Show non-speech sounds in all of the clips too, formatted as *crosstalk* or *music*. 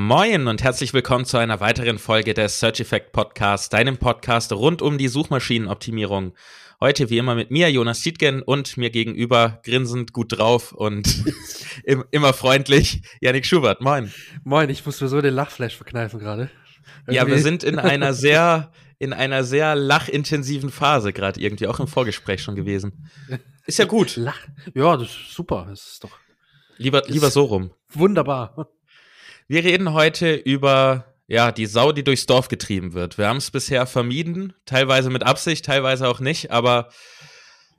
Moin und herzlich willkommen zu einer weiteren Folge des Search Effect Podcasts, deinem Podcast rund um die Suchmaschinenoptimierung. Heute wie immer mit mir, Jonas Tietgen, und mir gegenüber grinsend gut drauf und *laughs* immer freundlich, Janik Schubert. Moin. Moin, ich muss mir so den Lachflash verkneifen gerade. Ja, wir sind in einer sehr, in einer sehr lachintensiven Phase gerade irgendwie, auch im Vorgespräch schon gewesen. Ist ja gut. Lach. Ja, das ist super. Das ist doch. Lieber, lieber so rum. Wunderbar. Wir reden heute über ja, die Sau, die durchs Dorf getrieben wird. Wir haben es bisher vermieden, teilweise mit Absicht, teilweise auch nicht, aber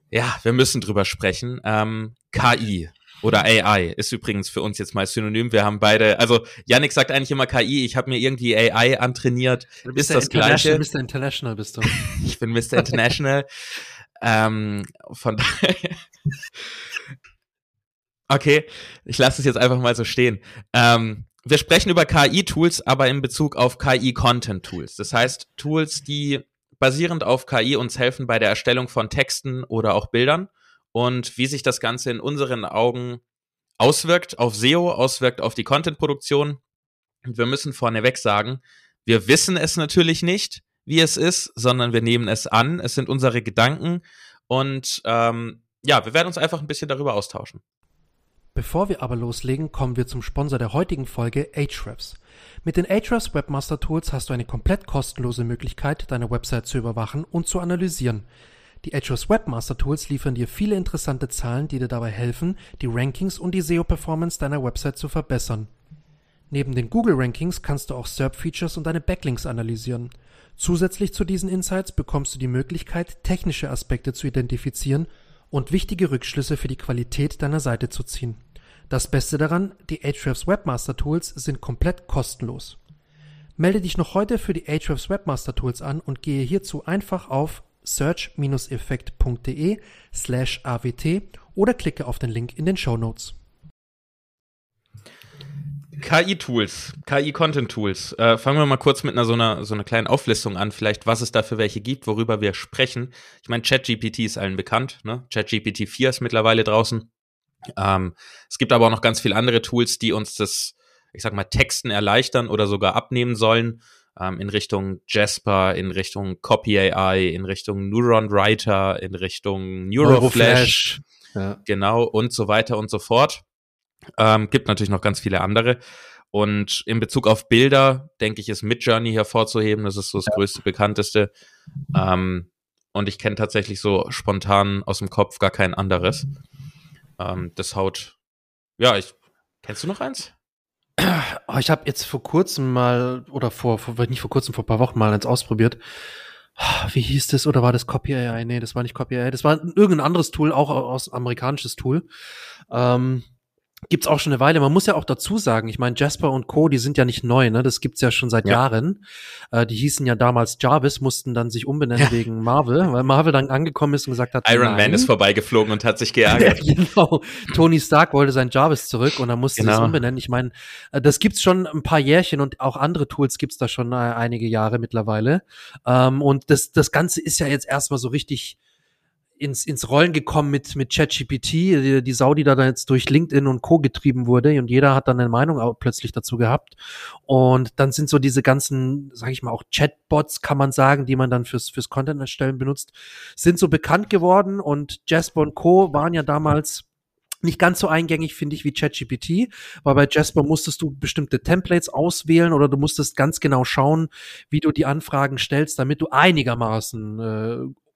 ja, wir müssen drüber sprechen. Ähm, KI oder AI ist übrigens für uns jetzt mal synonym. Wir haben beide, also Yannick sagt eigentlich immer KI, ich habe mir irgendwie AI antrainiert. Du bist ist das gleiche. Mr. International bist du. *laughs* ich bin Mr. International. ähm, von daher. *laughs* okay, ich lasse es jetzt einfach mal so stehen. Ähm, wir sprechen über KI-Tools, aber in Bezug auf KI-Content-Tools. Das heißt, Tools, die basierend auf KI uns helfen bei der Erstellung von Texten oder auch Bildern und wie sich das Ganze in unseren Augen auswirkt auf SEO, auswirkt auf die Content-Produktion. Und wir müssen vorneweg sagen, wir wissen es natürlich nicht, wie es ist, sondern wir nehmen es an. Es sind unsere Gedanken und ähm, ja, wir werden uns einfach ein bisschen darüber austauschen. Bevor wir aber loslegen, kommen wir zum Sponsor der heutigen Folge, Ahrefs. Mit den Ahrefs Webmaster Tools hast du eine komplett kostenlose Möglichkeit, deine Website zu überwachen und zu analysieren. Die Ahrefs Webmaster Tools liefern dir viele interessante Zahlen, die dir dabei helfen, die Rankings und die SEO-Performance deiner Website zu verbessern. Neben den Google Rankings kannst du auch SERP-Features und deine Backlinks analysieren. Zusätzlich zu diesen Insights bekommst du die Möglichkeit, technische Aspekte zu identifizieren und wichtige Rückschlüsse für die Qualität deiner Seite zu ziehen. Das Beste daran, die Ahrefs Webmaster Tools sind komplett kostenlos. Melde dich noch heute für die Ahrefs Webmaster Tools an und gehe hierzu einfach auf search-effekt.de slash awt oder klicke auf den Link in den Show Notes. KI-Tools, KI-Content-Tools. Äh, fangen wir mal kurz mit einer so, einer so einer kleinen Auflistung an, vielleicht was es da für welche gibt, worüber wir sprechen. Ich meine, ChatGPT ist allen bekannt, ne? ChatGPT 4 ist mittlerweile draußen. Ähm, es gibt aber auch noch ganz viele andere Tools, die uns das, ich sag mal, Texten erleichtern oder sogar abnehmen sollen. Ähm, in Richtung Jasper, in Richtung Copy AI, in Richtung Neuron Writer, in Richtung Neuroflash. Ja. Genau, und so weiter und so fort. Ähm, gibt natürlich noch ganz viele andere. Und in Bezug auf Bilder, denke ich, ist Midjourney hervorzuheben. Das ist so das ja. größte, bekannteste. Ähm, und ich kenne tatsächlich so spontan aus dem Kopf gar kein anderes. Ähm, das haut. Ja, ich. Kennst du noch eins? Oh, ich habe jetzt vor kurzem mal, oder vor, vor, nicht vor kurzem, vor ein paar Wochen mal eins ausprobiert. Wie hieß das? Oder war das Copy AI? Nee, das war nicht Copy AI. Das war irgendein anderes Tool, auch aus amerikanisches Tool. Ähm, gibt's auch schon eine Weile. Man muss ja auch dazu sagen, ich meine, Jasper und Co., die sind ja nicht neu, ne? Das gibt's ja schon seit ja. Jahren. Äh, die hießen ja damals Jarvis, mussten dann sich umbenennen ja. wegen Marvel, weil Marvel dann angekommen ist und gesagt hat, Iron nein. Man ist vorbeigeflogen und hat sich *laughs* geärgert. genau. Tony Stark wollte sein Jarvis zurück und dann musste genau. es umbenennen. Ich meine, äh, das gibt's schon ein paar Jährchen und auch andere Tools gibt's da schon äh, einige Jahre mittlerweile. Ähm, und das, das Ganze ist ja jetzt erstmal so richtig ins, ins Rollen gekommen mit, mit ChatGPT, die, die Sau, die da jetzt durch LinkedIn und Co. getrieben wurde und jeder hat dann eine Meinung auch plötzlich dazu gehabt. Und dann sind so diese ganzen, sag ich mal, auch Chatbots, kann man sagen, die man dann fürs, fürs Content erstellen benutzt, sind so bekannt geworden und Jasper und Co. waren ja damals nicht ganz so eingängig, finde ich, wie ChatGPT, weil bei Jasper musstest du bestimmte Templates auswählen oder du musstest ganz genau schauen, wie du die Anfragen stellst, damit du einigermaßen äh,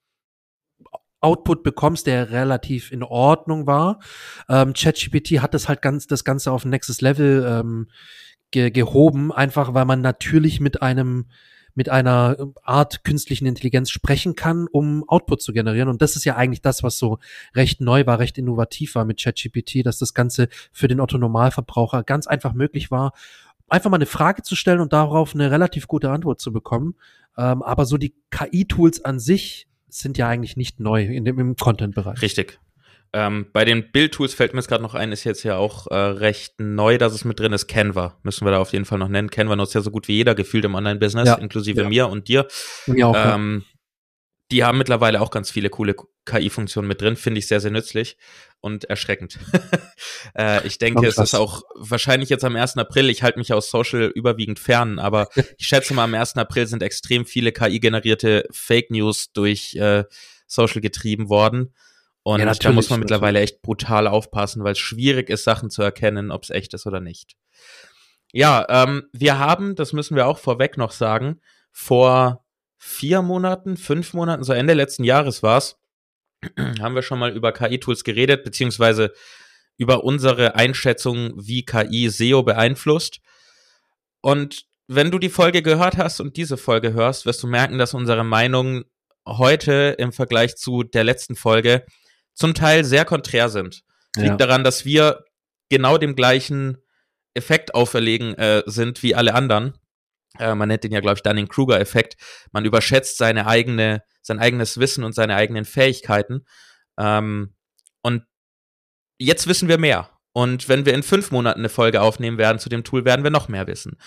Output bekommst, der relativ in Ordnung war. Ähm, ChatGPT hat das halt ganz das Ganze auf ein nächstes Level ähm, ge gehoben, einfach weil man natürlich mit einem mit einer Art künstlichen Intelligenz sprechen kann, um Output zu generieren. Und das ist ja eigentlich das, was so recht neu war, recht innovativ war mit ChatGPT, dass das Ganze für den Otto-Normalverbraucher ganz einfach möglich war, einfach mal eine Frage zu stellen und darauf eine relativ gute Antwort zu bekommen. Ähm, aber so die KI-Tools an sich sind ja eigentlich nicht neu in dem, im Content-Bereich. Richtig. Ähm, bei den Bildtools fällt mir jetzt gerade noch ein, ist jetzt ja auch äh, recht neu, dass es mit drin ist. Canva müssen wir da auf jeden Fall noch nennen. Canva nutzt ja so gut wie jeder gefühlt im Online-Business, ja, inklusive ja. mir und dir. Mir auch, ähm, ja. Die haben mittlerweile auch ganz viele coole KI-Funktionen mit drin, finde ich sehr, sehr nützlich und erschreckend. *laughs* äh, ich denke, es ist auch wahrscheinlich jetzt am 1. April, ich halte mich aus Social überwiegend fern, aber *laughs* ich schätze mal, am 1. April sind extrem viele KI-generierte Fake News durch äh, Social getrieben worden. Und ja, da muss man mittlerweile echt brutal aufpassen, weil es schwierig ist, Sachen zu erkennen, ob es echt ist oder nicht. Ja, ähm, wir haben, das müssen wir auch vorweg noch sagen, vor vier Monaten, fünf Monaten, so Ende letzten Jahres war's, *clears throat* haben wir schon mal über KI-Tools geredet, beziehungsweise über unsere Einschätzung, wie KI SEO beeinflusst. Und wenn du die Folge gehört hast und diese Folge hörst, wirst du merken, dass unsere Meinungen heute im Vergleich zu der letzten Folge zum Teil sehr konträr sind. Ja. liegt daran, dass wir genau dem gleichen Effekt auferlegen äh, sind wie alle anderen. Äh, man nennt den ja, glaube ich, Dunning-Kruger-Effekt. Man überschätzt seine eigene, sein eigenes Wissen und seine eigenen Fähigkeiten. Ähm, und jetzt wissen wir mehr. Und wenn wir in fünf Monaten eine Folge aufnehmen werden zu dem Tool, werden wir noch mehr wissen.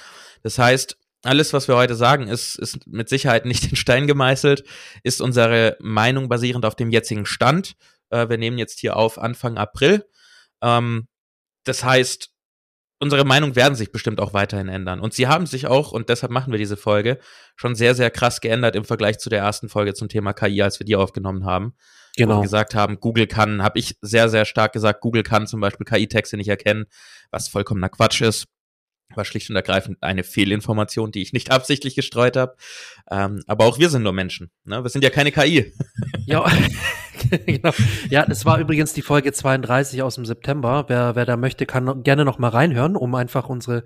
Das heißt, alles, was wir heute sagen, ist, ist mit Sicherheit nicht in Stein gemeißelt, ist unsere Meinung basierend auf dem jetzigen Stand. Äh, wir nehmen jetzt hier auf Anfang April. Ähm, das heißt, unsere Meinung werden sich bestimmt auch weiterhin ändern. Und sie haben sich auch, und deshalb machen wir diese Folge, schon sehr, sehr krass geändert im Vergleich zu der ersten Folge zum Thema KI, als wir die aufgenommen haben. Genau. Wir gesagt haben, Google kann, habe ich sehr, sehr stark gesagt, Google kann zum Beispiel KI-Texte nicht erkennen, was vollkommener Quatsch ist. War schlicht und ergreifend eine Fehlinformation, die ich nicht *laughs* absichtlich gestreut habe. Ähm, aber auch wir sind nur Menschen. Ne? Wir sind ja keine KI. Ja, *laughs* genau. Ja, es war übrigens die Folge 32 aus dem September. Wer, wer da möchte, kann gerne noch mal reinhören, um einfach unsere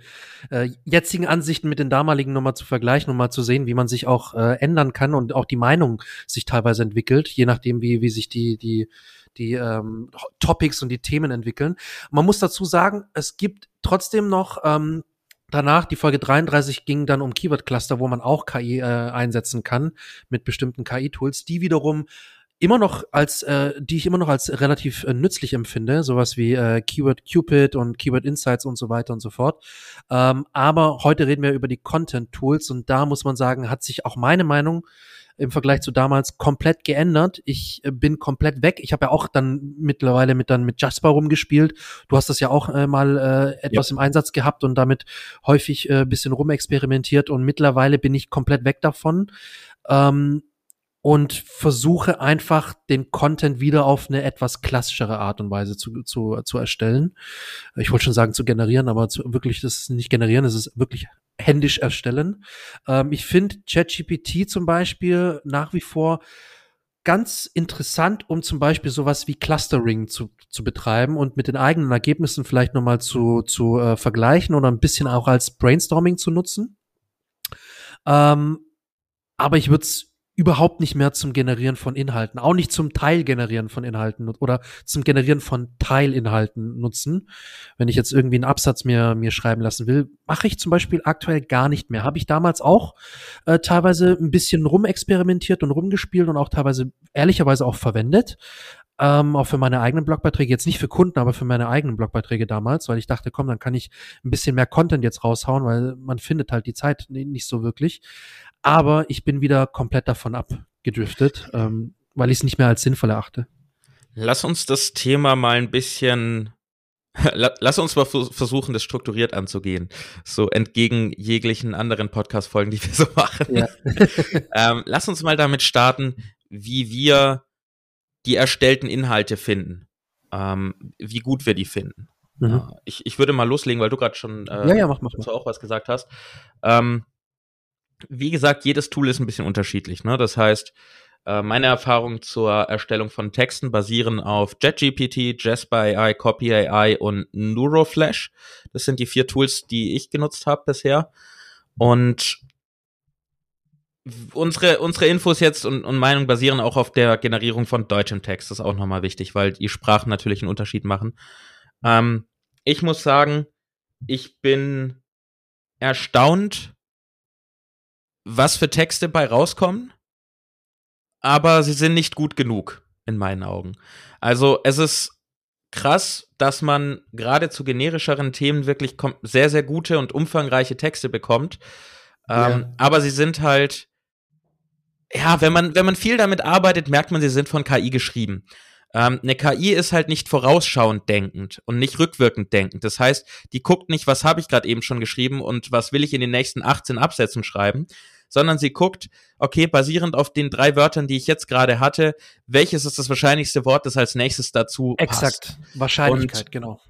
äh, jetzigen Ansichten mit den damaligen nochmal zu vergleichen und mal zu sehen, wie man sich auch äh, ändern kann und auch die Meinung sich teilweise entwickelt, je nachdem, wie, wie sich die, die, die ähm, Topics und die Themen entwickeln. Man muss dazu sagen, es gibt trotzdem noch ähm, danach, die Folge 33 ging dann um Keyword Cluster, wo man auch KI äh, einsetzen kann mit bestimmten KI-Tools, die wiederum immer noch als, äh, die ich immer noch als relativ äh, nützlich empfinde, sowas wie äh, Keyword Cupid und Keyword Insights und so weiter und so fort. Ähm, aber heute reden wir über die Content Tools und da muss man sagen, hat sich auch meine Meinung im Vergleich zu damals komplett geändert. Ich äh, bin komplett weg. Ich habe ja auch dann mittlerweile mit dann mit Jasper rumgespielt. Du hast das ja auch äh, mal äh, etwas ja. im Einsatz gehabt und damit häufig äh, bisschen rumexperimentiert und mittlerweile bin ich komplett weg davon. Ähm, und versuche einfach den Content wieder auf eine etwas klassischere Art und Weise zu, zu, zu erstellen. Ich wollte schon sagen zu generieren, aber zu, wirklich das ist nicht generieren, es ist wirklich händisch erstellen. Ähm, ich finde ChatGPT zum Beispiel nach wie vor ganz interessant, um zum Beispiel sowas wie Clustering zu, zu betreiben und mit den eigenen Ergebnissen vielleicht nochmal zu, zu äh, vergleichen oder ein bisschen auch als Brainstorming zu nutzen. Ähm, aber ich würde es überhaupt nicht mehr zum Generieren von Inhalten, auch nicht zum Teilgenerieren von Inhalten oder zum Generieren von Teilinhalten nutzen. Wenn ich jetzt irgendwie einen Absatz mir, mir schreiben lassen will, mache ich zum Beispiel aktuell gar nicht mehr. Habe ich damals auch äh, teilweise ein bisschen rumexperimentiert und rumgespielt und auch teilweise ehrlicherweise auch verwendet. Ähm, auch für meine eigenen Blogbeiträge, jetzt nicht für Kunden, aber für meine eigenen Blogbeiträge damals, weil ich dachte, komm, dann kann ich ein bisschen mehr Content jetzt raushauen, weil man findet halt die Zeit nicht so wirklich. Aber ich bin wieder komplett davon abgedriftet, ähm, weil ich es nicht mehr als sinnvoll erachte. Lass uns das Thema mal ein bisschen *laughs* Lass uns mal versuchen, das strukturiert anzugehen. So entgegen jeglichen anderen Podcast-Folgen, die wir so *laughs* machen. Ja. *laughs* ähm, lass uns mal damit starten, wie wir die erstellten Inhalte finden. Ähm, wie gut wir die finden. Mhm. Äh, ich, ich würde mal loslegen, weil du gerade schon äh, ja, ja, mach, mach, dazu auch was gesagt hast. Ähm, wie gesagt, jedes Tool ist ein bisschen unterschiedlich. Ne? Das heißt, äh, meine Erfahrungen zur Erstellung von Texten basieren auf JetGPT, Jasper AI, Copy AI und Neuroflash. Das sind die vier Tools, die ich genutzt habe bisher. Und unsere, unsere Infos jetzt und, und Meinung basieren auch auf der Generierung von deutschem Text. Das ist auch nochmal wichtig, weil die Sprachen natürlich einen Unterschied machen. Ähm, ich muss sagen, ich bin erstaunt, was für Texte bei rauskommen, aber sie sind nicht gut genug in meinen Augen. Also es ist krass, dass man gerade zu generischeren Themen wirklich sehr, sehr gute und umfangreiche Texte bekommt. Ähm, ja. Aber sie sind halt ja, wenn man, wenn man viel damit arbeitet, merkt man, sie sind von KI geschrieben. Ähm, eine KI ist halt nicht vorausschauend denkend und nicht rückwirkend denkend. Das heißt, die guckt nicht, was habe ich gerade eben schon geschrieben und was will ich in den nächsten 18 Absätzen schreiben, sondern sie guckt, okay, basierend auf den drei Wörtern, die ich jetzt gerade hatte, welches ist das wahrscheinlichste Wort, das als nächstes dazu passt. Exakt, Wahrscheinlichkeit, und genau.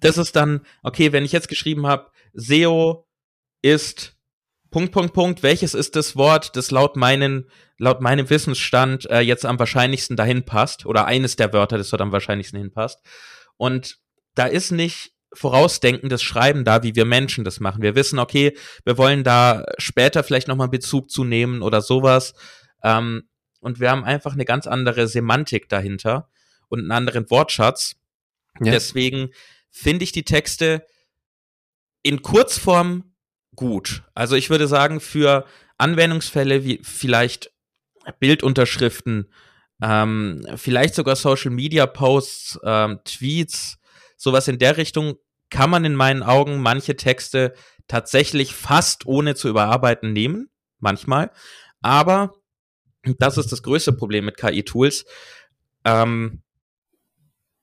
Das ist dann, okay, wenn ich jetzt geschrieben habe, SEO ist Punkt, Punkt, Punkt, welches ist das Wort, das laut meinen, laut meinem Wissensstand äh, jetzt am wahrscheinlichsten dahin passt, oder eines der Wörter, das dort am wahrscheinlichsten hinpasst. Und da ist nicht vorausdenkendes Schreiben da, wie wir Menschen das machen. Wir wissen, okay, wir wollen da später vielleicht nochmal Bezug zu nehmen oder sowas. Ähm, und wir haben einfach eine ganz andere Semantik dahinter und einen anderen Wortschatz. Ja. Deswegen finde ich die Texte in Kurzform gut. Also ich würde sagen, für Anwendungsfälle wie vielleicht Bildunterschriften, ähm, vielleicht sogar Social Media Posts, ähm, Tweets, sowas in der Richtung, kann man in meinen Augen manche Texte tatsächlich fast ohne zu überarbeiten nehmen, manchmal. Aber das ist das größte Problem mit KI-Tools. Ähm,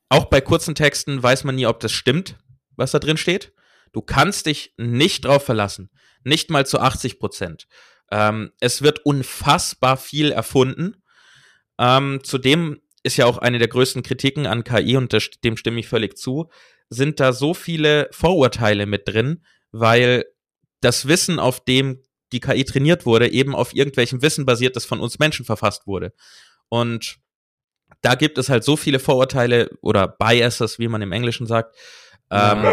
auch bei kurzen Texten weiß man nie, ob das stimmt, was da drin steht. Du kannst dich nicht drauf verlassen. Nicht mal zu 80 Prozent. Ähm, es wird unfassbar viel erfunden. Ähm, zudem ist ja auch eine der größten Kritiken an KI und das, dem stimme ich völlig zu, sind da so viele Vorurteile mit drin, weil das Wissen, auf dem die KI trainiert wurde, eben auf irgendwelchem Wissen basiert, das von uns Menschen verfasst wurde. Und da gibt es halt so viele Vorurteile oder Biases, wie man im Englischen sagt, ähm,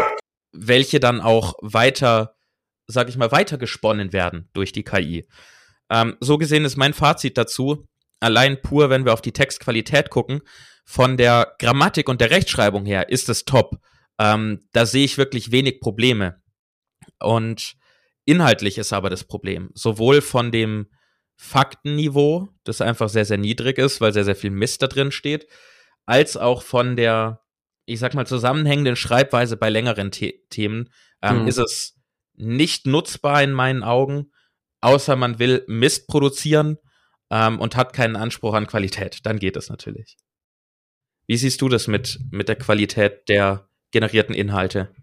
welche dann auch weiter, sag ich mal, weiter gesponnen werden durch die KI. Ähm, so gesehen ist mein Fazit dazu, allein pur, wenn wir auf die Textqualität gucken, von der Grammatik und der Rechtschreibung her ist es top. Ähm, da sehe ich wirklich wenig Probleme. Und inhaltlich ist aber das Problem. Sowohl von dem Faktenniveau, das einfach sehr, sehr niedrig ist, weil sehr, sehr viel Mist da drin steht, als auch von der ich sag mal, zusammenhängenden Schreibweise bei längeren The Themen ähm, mhm. ist es nicht nutzbar in meinen Augen, außer man will Mist produzieren ähm, und hat keinen Anspruch an Qualität. Dann geht es natürlich. Wie siehst du das mit, mit der Qualität der generierten Inhalte?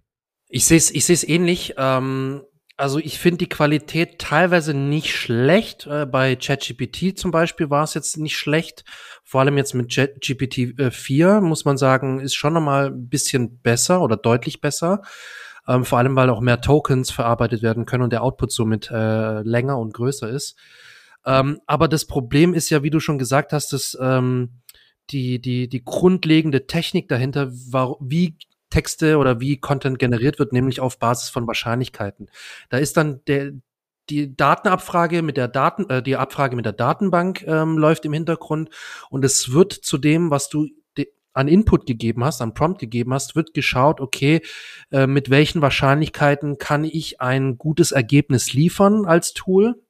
Ich sehe es ich ähnlich. Ähm, also ich finde die Qualität teilweise nicht schlecht. Äh, bei ChatGPT zum Beispiel war es jetzt nicht schlecht. Vor allem jetzt mit ChatGPT 4 äh, muss man sagen, ist schon nochmal ein bisschen besser oder deutlich besser. Ähm, vor allem, weil auch mehr Tokens verarbeitet werden können und der Output somit äh, länger und größer ist. Ähm, aber das Problem ist ja, wie du schon gesagt hast, dass ähm, die, die, die grundlegende Technik dahinter, war, wie Texte oder wie Content generiert wird, nämlich auf Basis von Wahrscheinlichkeiten. Da ist dann der, die Datenabfrage mit der Daten, äh, die Abfrage mit der Datenbank ähm, läuft im Hintergrund und es wird zu dem, was du an Input gegeben hast, an Prompt gegeben hast, wird geschaut, okay, äh, mit welchen Wahrscheinlichkeiten kann ich ein gutes Ergebnis liefern als Tool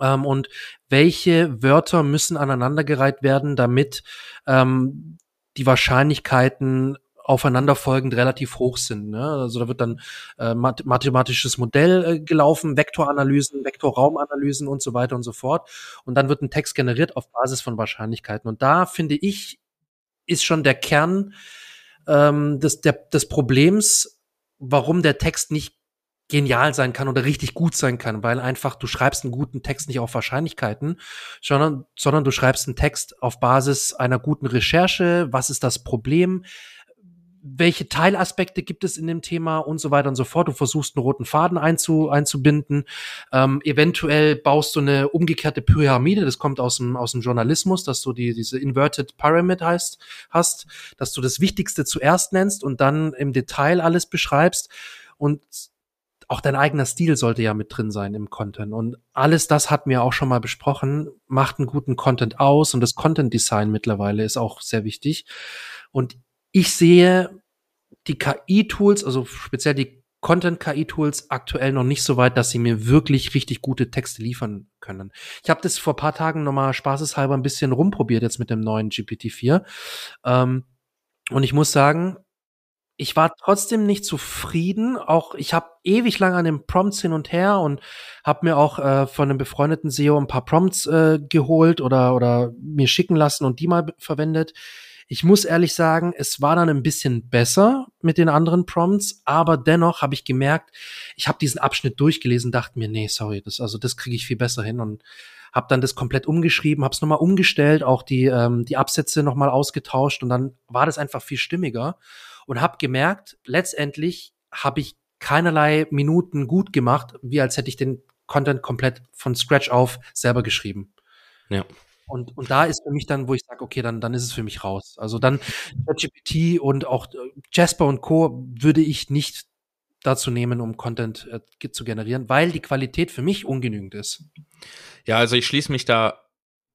ähm, und welche Wörter müssen aneinandergereiht werden, damit ähm, die Wahrscheinlichkeiten aufeinanderfolgend relativ hoch sind. Ne? Also da wird dann äh, mathematisches Modell äh, gelaufen, Vektoranalysen, Vektorraumanalysen und so weiter und so fort. Und dann wird ein Text generiert auf Basis von Wahrscheinlichkeiten. Und da finde ich, ist schon der Kern ähm, des, der, des Problems, warum der Text nicht genial sein kann oder richtig gut sein kann, weil einfach du schreibst einen guten Text nicht auf Wahrscheinlichkeiten, sondern, sondern du schreibst einen Text auf Basis einer guten Recherche. Was ist das Problem? Welche Teilaspekte gibt es in dem Thema und so weiter und so fort. Du versuchst einen roten Faden einzu, einzubinden. Ähm, eventuell baust du eine umgekehrte Pyramide, das kommt aus dem, aus dem Journalismus, dass du die, diese Inverted Pyramid heißt, hast, dass du das Wichtigste zuerst nennst und dann im Detail alles beschreibst. Und auch dein eigener Stil sollte ja mit drin sein im Content. Und alles das hatten wir auch schon mal besprochen, macht einen guten Content aus und das Content Design mittlerweile ist auch sehr wichtig. Und ich sehe die KI-Tools, also speziell die Content-KI-Tools aktuell noch nicht so weit, dass sie mir wirklich richtig gute Texte liefern können. Ich habe das vor paar Tagen nochmal spaßeshalber ein bisschen rumprobiert jetzt mit dem neuen GPT-4. Ähm, und ich muss sagen, ich war trotzdem nicht zufrieden. Auch ich habe ewig lang an den Prompts hin und her und habe mir auch äh, von einem befreundeten SEO ein paar Prompts äh, geholt oder oder mir schicken lassen und die mal verwendet. Ich muss ehrlich sagen, es war dann ein bisschen besser mit den anderen Prompts, aber dennoch habe ich gemerkt, ich habe diesen Abschnitt durchgelesen, dachte mir, nee, sorry, das also das kriege ich viel besser hin und habe dann das komplett umgeschrieben, habe es nochmal umgestellt, auch die ähm, die Absätze nochmal ausgetauscht und dann war das einfach viel stimmiger und habe gemerkt, letztendlich habe ich keinerlei Minuten gut gemacht, wie als hätte ich den Content komplett von Scratch auf selber geschrieben. Ja. Und, und da ist für mich dann, wo ich sage, okay, dann, dann ist es für mich raus. Also dann ChatGPT und auch äh, Jasper und Co. würde ich nicht dazu nehmen, um Content äh, zu generieren, weil die Qualität für mich ungenügend ist. Ja, also ich schließe mich da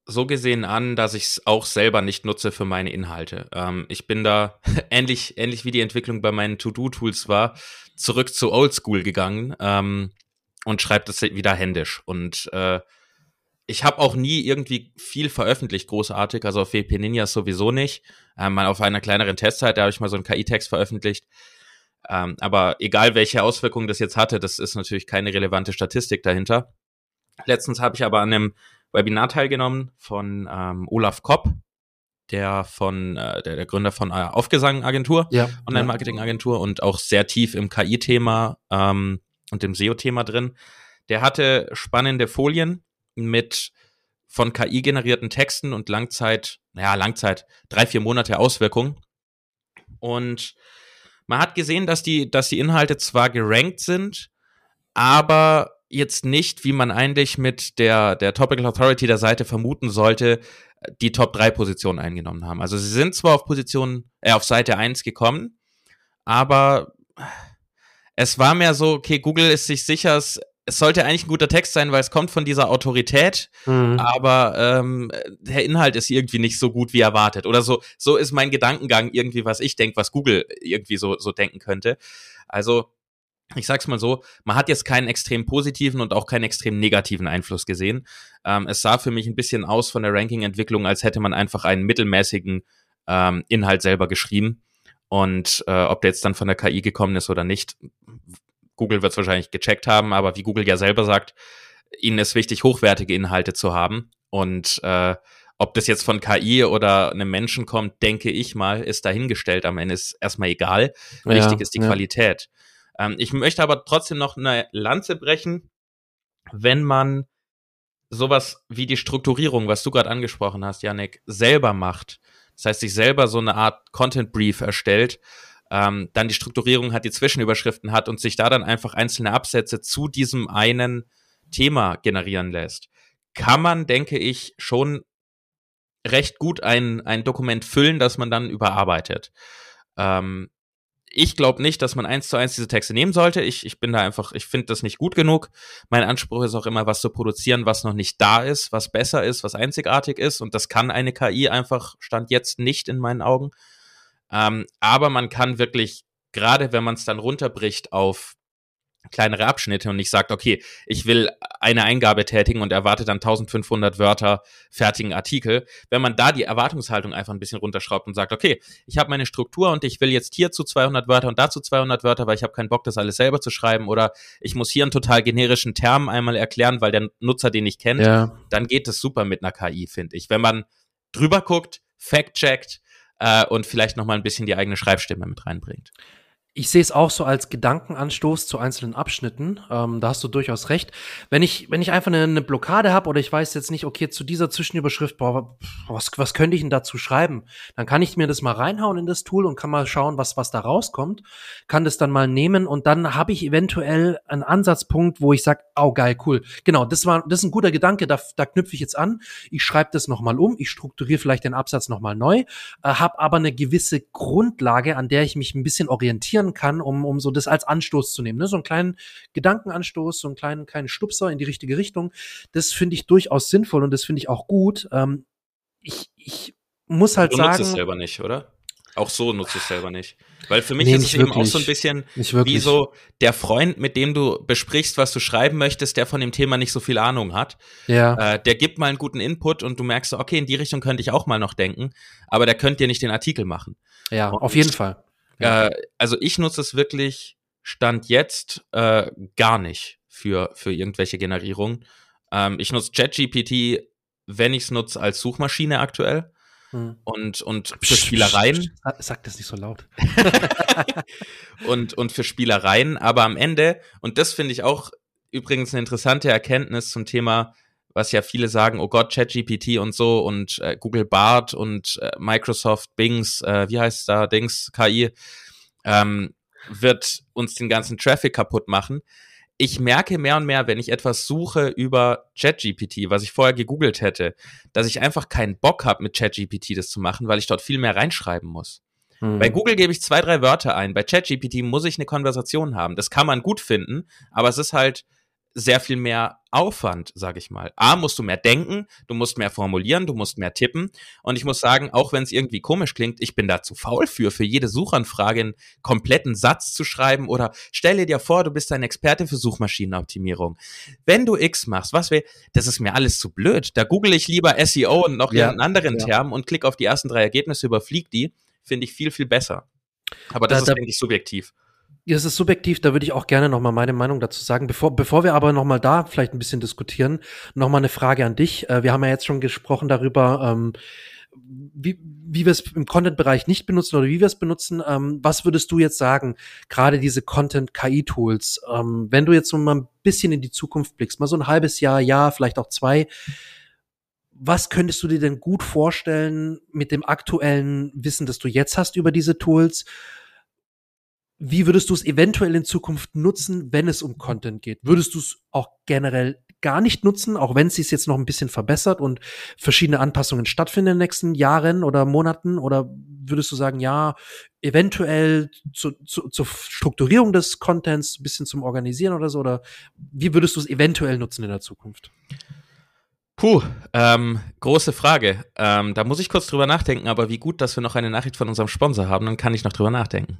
so gesehen an, dass ich es auch selber nicht nutze für meine Inhalte. Ähm, ich bin da *laughs* ähnlich, ähnlich wie die Entwicklung bei meinen To-Do-Tools war, zurück zu Oldschool gegangen ähm, und schreibe das wieder händisch. Und äh, ich habe auch nie irgendwie viel veröffentlicht, großartig, also auf WP Ninja sowieso nicht. Ähm, mal auf einer kleineren Testzeit, da habe ich mal so einen KI-Text veröffentlicht. Ähm, aber egal, welche Auswirkungen das jetzt hatte, das ist natürlich keine relevante Statistik dahinter. Letztens habe ich aber an einem Webinar teilgenommen von ähm, Olaf Kopp, der von äh, der, der Gründer von äh, Aufgesang-Agentur, ja, Online-Marketing-Agentur und auch sehr tief im KI-Thema ähm, und im SEO-Thema drin. Der hatte spannende Folien mit von KI generierten Texten und Langzeit, naja, Langzeit, drei, vier Monate Auswirkungen. Und man hat gesehen, dass die, dass die Inhalte zwar gerankt sind, aber jetzt nicht, wie man eigentlich mit der, der Topical Authority der Seite vermuten sollte, die Top 3 Position eingenommen haben. Also sie sind zwar auf Position, äh, auf Seite 1 gekommen, aber es war mehr so, okay, Google ist sich sicher, es, es sollte eigentlich ein guter Text sein, weil es kommt von dieser Autorität, mhm. aber ähm, der Inhalt ist irgendwie nicht so gut wie erwartet. Oder so, so ist mein Gedankengang irgendwie, was ich denke, was Google irgendwie so, so denken könnte. Also ich sag's mal so, man hat jetzt keinen extrem positiven und auch keinen extrem negativen Einfluss gesehen. Ähm, es sah für mich ein bisschen aus von der Ranking-Entwicklung, als hätte man einfach einen mittelmäßigen ähm, Inhalt selber geschrieben. Und äh, ob der jetzt dann von der KI gekommen ist oder nicht, Google wird es wahrscheinlich gecheckt haben, aber wie Google ja selber sagt, ihnen ist wichtig, hochwertige Inhalte zu haben. Und äh, ob das jetzt von KI oder einem Menschen kommt, denke ich mal, ist dahingestellt. Am Ende ist erstmal egal. Wichtig ja, ist die ja. Qualität. Ähm, ich möchte aber trotzdem noch eine Lanze brechen, wenn man sowas wie die Strukturierung, was du gerade angesprochen hast, Janik, selber macht. Das heißt, sich selber so eine Art Content Brief erstellt, ähm, dann die Strukturierung hat, die Zwischenüberschriften hat und sich da dann einfach einzelne Absätze zu diesem einen Thema generieren lässt, kann man, denke ich, schon recht gut ein, ein Dokument füllen, das man dann überarbeitet. Ähm, ich glaube nicht, dass man eins zu eins diese Texte nehmen sollte. Ich, ich bin da einfach, ich finde das nicht gut genug. Mein Anspruch ist auch immer, was zu produzieren, was noch nicht da ist, was besser ist, was einzigartig ist. Und das kann eine KI einfach, stand jetzt nicht in meinen Augen. Ähm, aber man kann wirklich, gerade wenn man es dann runterbricht auf kleinere Abschnitte und nicht sagt, okay, ich will eine Eingabe tätigen und erwarte dann 1500 Wörter fertigen Artikel. Wenn man da die Erwartungshaltung einfach ein bisschen runterschraubt und sagt, okay, ich habe meine Struktur und ich will jetzt hier zu 200 Wörter und dazu 200 Wörter, weil ich habe keinen Bock, das alles selber zu schreiben oder ich muss hier einen total generischen Term einmal erklären, weil der Nutzer den nicht kennt, ja. dann geht es super mit einer KI, finde ich. Wenn man drüber guckt, fact-checkt äh, und vielleicht noch mal ein bisschen die eigene Schreibstimme mit reinbringt. Ich sehe es auch so als Gedankenanstoß zu einzelnen Abschnitten. Ähm, da hast du durchaus recht. Wenn ich, wenn ich einfach eine, eine Blockade habe oder ich weiß jetzt nicht, okay, zu dieser Zwischenüberschrift, boah, was, was könnte ich denn dazu schreiben? Dann kann ich mir das mal reinhauen in das Tool und kann mal schauen, was, was da rauskommt. Kann das dann mal nehmen und dann habe ich eventuell einen Ansatzpunkt, wo ich sage, oh geil, cool. Genau, das war, das ist ein guter Gedanke, da, da knüpfe ich jetzt an. Ich schreibe das nochmal um, ich strukturiere vielleicht den Absatz nochmal neu, äh, habe aber eine gewisse Grundlage, an der ich mich ein bisschen orientieren inspirieren kann, um, um so das als Anstoß zu nehmen. Ne? So einen kleinen Gedankenanstoß, so einen kleinen, kleinen Stupser in die richtige Richtung. Das finde ich durchaus sinnvoll und das finde ich auch gut. Ähm, ich, ich muss halt du sagen. Du nutzt es selber nicht, oder? Auch so nutzt es selber nicht. Weil für mich nee, ist es eben auch so ein bisschen wie so der Freund, mit dem du besprichst, was du schreiben möchtest, der von dem Thema nicht so viel Ahnung hat. Ja. Äh, der gibt mal einen guten Input und du merkst so, okay, in die Richtung könnte ich auch mal noch denken, aber der könnte dir nicht den Artikel machen. Ja, und auf jeden Fall Ja. Äh, also ich nutze es wirklich Stand jetzt äh, gar nicht für, für irgendwelche Generierungen. Ähm, ich nutze ChatGPT, wenn ich es nutze, als Suchmaschine aktuell. Hm. Und, und für Spielereien. *laughs* Sag das nicht so laut. *laughs* und, und für Spielereien, aber am Ende, und das finde ich auch übrigens eine interessante Erkenntnis zum Thema, was ja viele sagen, oh Gott, ChatGPT und so und äh, Google Bart und äh, Microsoft Bings, äh, wie heißt da, Dings, KI, ähm, wird uns den ganzen Traffic kaputt machen ich merke mehr und mehr, wenn ich etwas suche über ChatGPT, was ich vorher gegoogelt hätte, dass ich einfach keinen Bock habe, mit ChatGPT das zu machen, weil ich dort viel mehr reinschreiben muss. Mhm. Bei Google gebe ich zwei, drei Wörter ein. Bei ChatGPT muss ich eine Konversation haben. Das kann man gut finden, aber es ist halt sehr viel mehr Aufwand, sage ich mal. A, musst du mehr denken, du musst mehr formulieren, du musst mehr tippen. Und ich muss sagen, auch wenn es irgendwie komisch klingt, ich bin da zu faul für, für jede Suchanfrage einen kompletten Satz zu schreiben oder stelle dir vor, du bist ein Experte für Suchmaschinenoptimierung. Wenn du X machst, was will, das ist mir alles zu blöd. Da google ich lieber SEO und noch ja, einen anderen ja. Term und klicke auf die ersten drei Ergebnisse, überflieg die, finde ich viel, viel besser. Aber das da, ist, denke ich, subjektiv. Das ist subjektiv, da würde ich auch gerne nochmal meine Meinung dazu sagen. Bevor, bevor wir aber nochmal da vielleicht ein bisschen diskutieren, nochmal eine Frage an dich. Äh, wir haben ja jetzt schon gesprochen darüber, ähm, wie, wie wir es im Content-Bereich nicht benutzen oder wie wir es benutzen. Ähm, was würdest du jetzt sagen, gerade diese Content-KI-Tools, ähm, wenn du jetzt so mal ein bisschen in die Zukunft blickst, mal so ein halbes Jahr, Jahr, vielleicht auch zwei, was könntest du dir denn gut vorstellen mit dem aktuellen Wissen, das du jetzt hast über diese Tools? Wie würdest du es eventuell in Zukunft nutzen, wenn es um Content geht? Würdest du es auch generell gar nicht nutzen, auch wenn es sich jetzt noch ein bisschen verbessert und verschiedene Anpassungen stattfinden in den nächsten Jahren oder Monaten? Oder würdest du sagen, ja, eventuell zu, zu, zur Strukturierung des Contents, ein bisschen zum Organisieren oder so? Oder wie würdest du es eventuell nutzen in der Zukunft? Puh, ähm, große Frage. Ähm, da muss ich kurz drüber nachdenken, aber wie gut, dass wir noch eine Nachricht von unserem Sponsor haben, dann kann ich noch drüber nachdenken.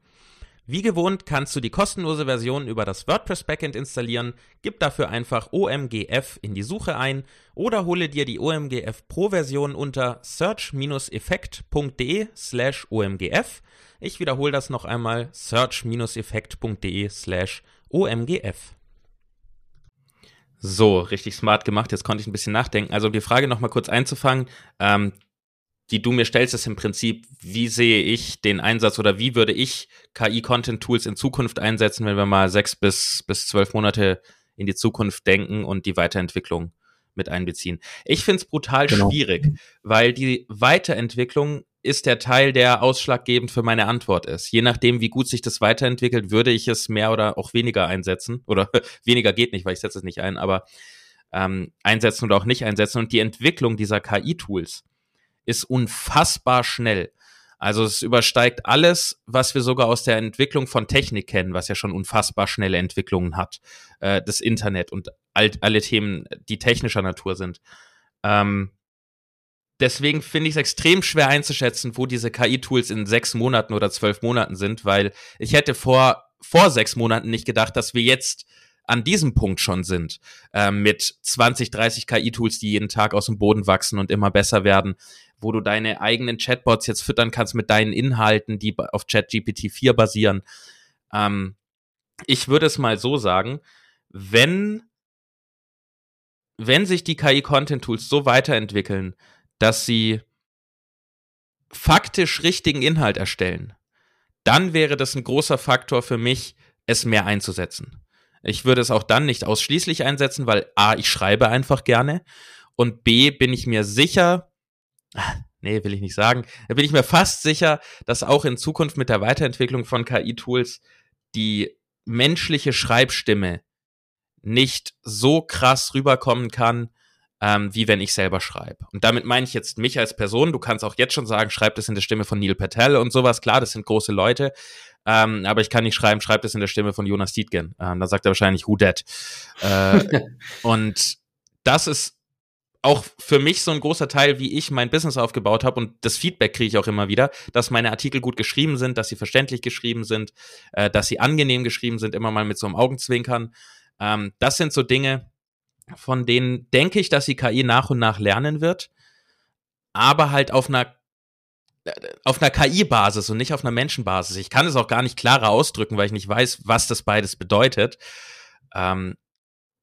Wie gewohnt kannst du die kostenlose Version über das WordPress Backend installieren, gib dafür einfach OMGF in die Suche ein oder hole dir die OMGF Pro Version unter search-effekt.de slash OMGF. Ich wiederhole das noch einmal, search-effekt.de slash OMGF. So, richtig smart gemacht. Jetzt konnte ich ein bisschen nachdenken. Also, um die Frage nochmal kurz einzufangen. Ähm, die du mir stellst, ist im Prinzip, wie sehe ich den Einsatz oder wie würde ich KI-Content-Tools in Zukunft einsetzen, wenn wir mal sechs bis, bis zwölf Monate in die Zukunft denken und die Weiterentwicklung mit einbeziehen. Ich finde es brutal genau. schwierig, weil die Weiterentwicklung ist der Teil, der ausschlaggebend für meine Antwort ist. Je nachdem, wie gut sich das weiterentwickelt, würde ich es mehr oder auch weniger einsetzen. Oder *laughs* weniger geht nicht, weil ich setze es nicht ein, aber ähm, einsetzen oder auch nicht einsetzen. Und die Entwicklung dieser KI-Tools ist unfassbar schnell. Also es übersteigt alles, was wir sogar aus der Entwicklung von Technik kennen, was ja schon unfassbar schnelle Entwicklungen hat. Äh, das Internet und all, alle Themen, die technischer Natur sind. Ähm, deswegen finde ich es extrem schwer einzuschätzen, wo diese KI-Tools in sechs Monaten oder zwölf Monaten sind, weil ich hätte vor, vor sechs Monaten nicht gedacht, dass wir jetzt an diesem Punkt schon sind, äh, mit 20, 30 KI-Tools, die jeden Tag aus dem Boden wachsen und immer besser werden, wo du deine eigenen Chatbots jetzt füttern kannst mit deinen Inhalten, die auf ChatGPT 4 basieren. Ähm, ich würde es mal so sagen, wenn, wenn sich die KI-Content-Tools so weiterentwickeln, dass sie faktisch richtigen Inhalt erstellen, dann wäre das ein großer Faktor für mich, es mehr einzusetzen. Ich würde es auch dann nicht ausschließlich einsetzen, weil A, ich schreibe einfach gerne und B, bin ich mir sicher, *laughs* nee, will ich nicht sagen. Bin ich mir fast sicher, dass auch in Zukunft mit der Weiterentwicklung von KI-Tools die menschliche Schreibstimme nicht so krass rüberkommen kann, ähm, wie wenn ich selber schreibe. Und damit meine ich jetzt mich als Person. Du kannst auch jetzt schon sagen, schreib das in der Stimme von Neil Patel und sowas. Klar, das sind große Leute. Ähm, aber ich kann nicht schreiben, schreib das in der Stimme von Jonas Dietgen. Ähm, da sagt er wahrscheinlich Who Dead. Äh, *laughs* und das ist auch für mich so ein großer Teil, wie ich mein Business aufgebaut habe und das Feedback kriege ich auch immer wieder, dass meine Artikel gut geschrieben sind, dass sie verständlich geschrieben sind, äh, dass sie angenehm geschrieben sind, immer mal mit so einem Augenzwinkern. Ähm, das sind so Dinge, von denen denke ich, dass die KI nach und nach lernen wird, aber halt auf einer auf einer KI-Basis und nicht auf einer Menschenbasis. Ich kann es auch gar nicht klarer ausdrücken, weil ich nicht weiß, was das beides bedeutet. Ähm,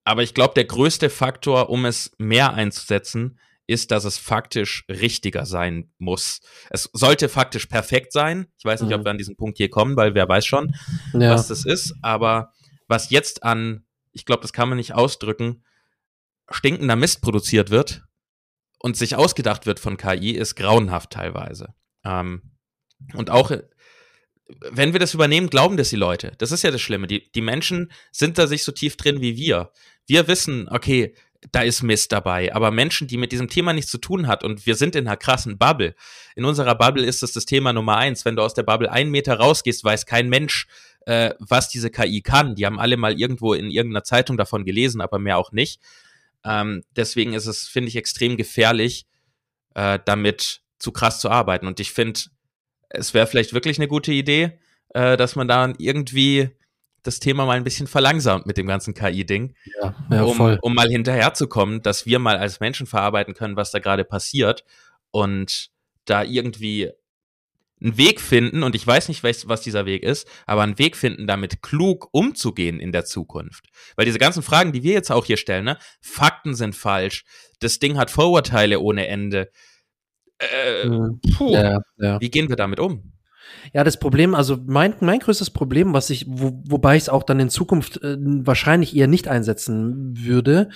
aber ich glaube, der größte Faktor, um es mehr einzusetzen, ist, dass es faktisch richtiger sein muss. Es sollte faktisch perfekt sein. Ich weiß nicht, mhm. ob wir an diesen Punkt hier kommen, weil wer weiß schon, ja. was das ist. Aber was jetzt an, ich glaube, das kann man nicht ausdrücken, stinkender Mist produziert wird und sich ausgedacht wird von KI, ist grauenhaft teilweise. Ähm, und auch wenn wir das übernehmen, glauben das die Leute. Das ist ja das Schlimme. Die, die Menschen sind da sich so tief drin wie wir. Wir wissen, okay, da ist Mist dabei. Aber Menschen, die mit diesem Thema nichts zu tun hat und wir sind in einer krassen Bubble. In unserer Bubble ist das das Thema Nummer eins. Wenn du aus der Bubble einen Meter rausgehst, weiß kein Mensch, äh, was diese KI kann. Die haben alle mal irgendwo in irgendeiner Zeitung davon gelesen, aber mehr auch nicht. Ähm, deswegen ist es, finde ich, extrem gefährlich, äh, damit zu krass zu arbeiten. Und ich finde, es wäre vielleicht wirklich eine gute Idee, äh, dass man da irgendwie das Thema mal ein bisschen verlangsamt mit dem ganzen KI-Ding, ja, ja, um, um mal hinterherzukommen, dass wir mal als Menschen verarbeiten können, was da gerade passiert und da irgendwie einen Weg finden, und ich weiß nicht, was dieser Weg ist, aber einen Weg finden, damit klug umzugehen in der Zukunft. Weil diese ganzen Fragen, die wir jetzt auch hier stellen, ne, Fakten sind falsch, das Ding hat Vorurteile ohne Ende, äh, mhm. puh, ja, ja. wie gehen wir damit um? Ja, das Problem, also mein, mein größtes Problem, was ich, wo, wobei ich es auch dann in Zukunft äh, wahrscheinlich eher nicht einsetzen würde,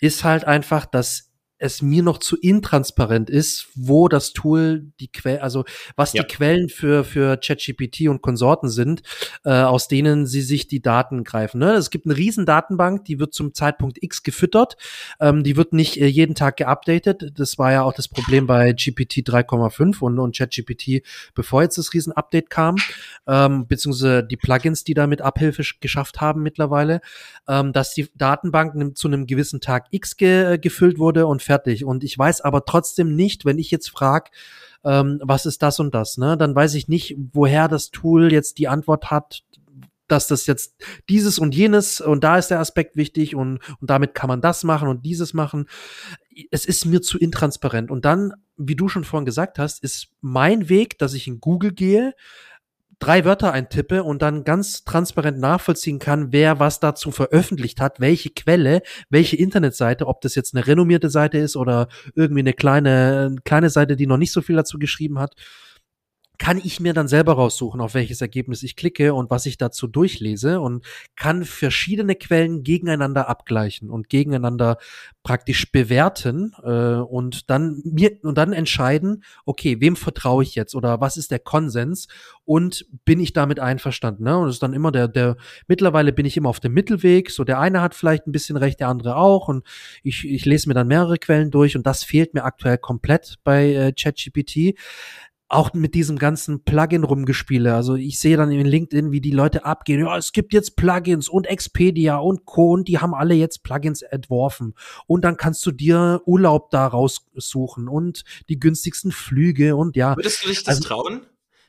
ist halt einfach, dass es mir noch zu intransparent ist, wo das Tool die Quelle, also was ja. die Quellen für für ChatGPT und Konsorten sind, äh, aus denen sie sich die Daten greifen. Ne? Es gibt eine riesen Datenbank, die wird zum Zeitpunkt X gefüttert, ähm, die wird nicht äh, jeden Tag geupdatet. Das war ja auch das Problem bei GPT 3,5 und, und ChatGPT, bevor jetzt das riesen Update kam, ähm, beziehungsweise die Plugins, die damit Abhilfe geschafft haben mittlerweile, ähm, dass die Datenbank zu einem gewissen Tag X ge gefüllt wurde und fertig. Und ich weiß aber trotzdem nicht, wenn ich jetzt frage, ähm, was ist das und das, ne? Dann weiß ich nicht, woher das Tool jetzt die Antwort hat, dass das jetzt dieses und jenes und da ist der Aspekt wichtig und, und damit kann man das machen und dieses machen. Es ist mir zu intransparent. Und dann, wie du schon vorhin gesagt hast, ist mein Weg, dass ich in Google gehe, drei Wörter eintippe und dann ganz transparent nachvollziehen kann, wer was dazu veröffentlicht hat, welche Quelle, welche Internetseite, ob das jetzt eine renommierte Seite ist oder irgendwie eine kleine, kleine Seite, die noch nicht so viel dazu geschrieben hat kann ich mir dann selber raussuchen, auf welches Ergebnis ich klicke und was ich dazu durchlese und kann verschiedene Quellen gegeneinander abgleichen und gegeneinander praktisch bewerten äh, und dann mir und dann entscheiden, okay, wem vertraue ich jetzt oder was ist der Konsens und bin ich damit einverstanden? Ne? Und es ist dann immer der, der, mittlerweile bin ich immer auf dem Mittelweg, so der eine hat vielleicht ein bisschen recht, der andere auch und ich, ich lese mir dann mehrere Quellen durch und das fehlt mir aktuell komplett bei äh, ChatGPT auch mit diesem ganzen Plugin rumgespiele. Also ich sehe dann in LinkedIn, wie die Leute abgehen. Ja, es gibt jetzt Plugins und Expedia und Co. und die haben alle jetzt Plugins entworfen. Und dann kannst du dir Urlaub da raussuchen und die günstigsten Flüge und ja. Würdest du dich das also, trauen?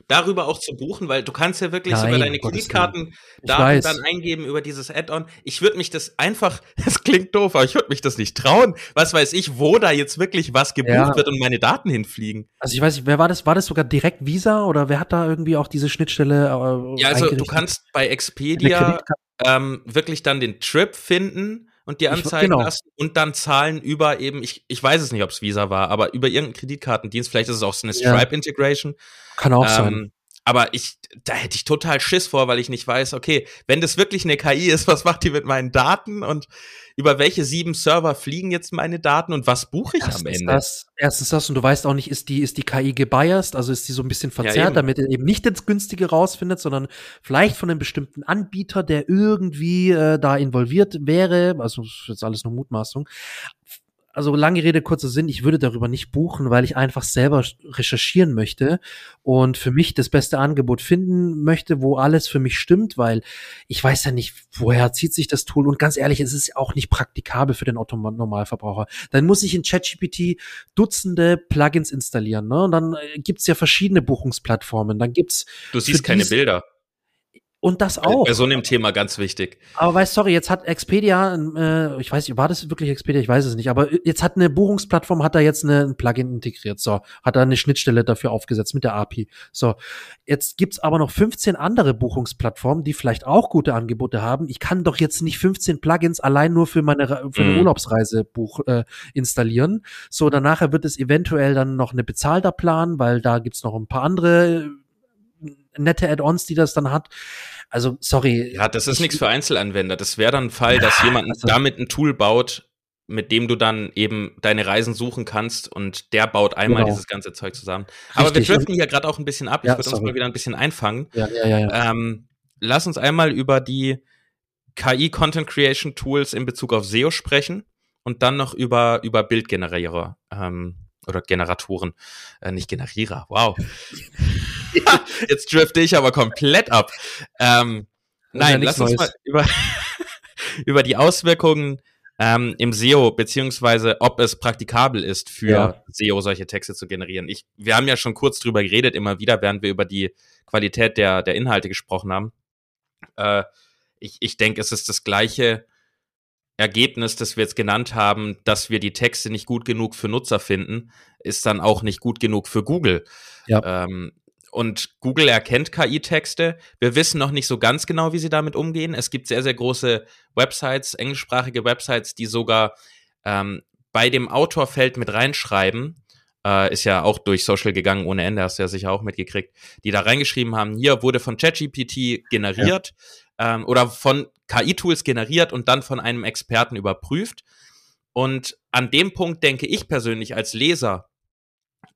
Darüber auch zu buchen, weil du kannst ja wirklich Nein, sogar deine Kreditkartendaten dann eingeben über dieses Add-on. Ich würde mich das einfach, *laughs* das klingt doof, aber ich würde mich das nicht trauen. Was weiß ich, wo da jetzt wirklich was gebucht ja. wird und meine Daten hinfliegen. Also ich weiß nicht, wer war das? War das sogar direkt Visa oder wer hat da irgendwie auch diese Schnittstelle? Äh, ja, also du kannst bei Expedia ähm, wirklich dann den Trip finden und dir anzeigen genau. lassen und dann zahlen über eben, ich, ich weiß es nicht, ob es Visa war, aber über irgendeinen Kreditkartendienst, vielleicht ist es auch so eine Stripe-Integration. Kann auch ähm, sein. Aber ich, da hätte ich total Schiss vor, weil ich nicht weiß, okay, wenn das wirklich eine KI ist, *laughs* was macht die mit meinen Daten und über welche sieben Server fliegen jetzt meine Daten und was buche ich erstens am Ende? Das, erstens das und du weißt auch nicht, ist die, ist die KI gebiased, also ist die so ein bisschen verzerrt, ja, damit er eben nicht ins Günstige rausfindet, sondern vielleicht von einem bestimmten Anbieter, der irgendwie äh, da involviert wäre, also das ist jetzt alles nur Mutmaßung also lange Rede, kurzer Sinn, ich würde darüber nicht buchen, weil ich einfach selber recherchieren möchte und für mich das beste Angebot finden möchte, wo alles für mich stimmt, weil ich weiß ja nicht, woher zieht sich das Tool und ganz ehrlich, es ist auch nicht praktikabel für den Autonormalverbraucher. Dann muss ich in ChatGPT Dutzende Plugins installieren, ne? Und dann äh, gibt's ja verschiedene Buchungsplattformen. Dann gibt's Du siehst keine Bilder. Und das auch. Bei so einem Thema ganz wichtig. Aber weißt, sorry, jetzt hat Expedia, äh, ich weiß nicht, war das wirklich Expedia? Ich weiß es nicht. Aber jetzt hat eine Buchungsplattform, hat da jetzt eine, ein Plugin integriert. So, hat da eine Schnittstelle dafür aufgesetzt mit der API. So, jetzt gibt's aber noch 15 andere Buchungsplattformen, die vielleicht auch gute Angebote haben. Ich kann doch jetzt nicht 15 Plugins allein nur für meine für eine mm. Urlaubsreise buch äh, installieren. So, danach wird es eventuell dann noch eine bezahlter Plan, weil da gibt's noch ein paar andere nette Add-ons, die das dann hat. Also, sorry. Ja, das ist nichts für Einzelanwender. Das wäre dann ein Fall, dass ja, jemand also, damit ein Tool baut, mit dem du dann eben deine Reisen suchen kannst und der baut einmal genau. dieses ganze Zeug zusammen. Richtig. Aber wir driften hier gerade auch ein bisschen ab. Ich ja, würde uns mal wieder ein bisschen einfangen. Ja, ja, ja, ja. Ähm, lass uns einmal über die KI Content Creation Tools in Bezug auf SEO sprechen und dann noch über, über Bildgenerierer ähm, oder Generatoren, äh, nicht Generierer, wow. *laughs* Jetzt drifte ich aber komplett ab. Ähm, nein, ja lass uns mal über, *laughs* über die Auswirkungen ähm, im SEO, beziehungsweise ob es praktikabel ist für ja. SEO solche Texte zu generieren. Ich, wir haben ja schon kurz drüber geredet, immer wieder, während wir über die Qualität der, der Inhalte gesprochen haben. Äh, ich, ich denke, es ist das gleiche Ergebnis, das wir jetzt genannt haben, dass wir die Texte nicht gut genug für Nutzer finden, ist dann auch nicht gut genug für Google. Ja. Ähm, und Google erkennt KI-Texte. Wir wissen noch nicht so ganz genau, wie sie damit umgehen. Es gibt sehr, sehr große Websites, englischsprachige Websites, die sogar ähm, bei dem Autorfeld mit reinschreiben, äh, ist ja auch durch Social gegangen ohne Ende, hast du ja sicher auch mitgekriegt, die da reingeschrieben haben, hier wurde von ChatGPT generiert ja. ähm, oder von KI-Tools generiert und dann von einem Experten überprüft. Und an dem Punkt denke ich persönlich als Leser,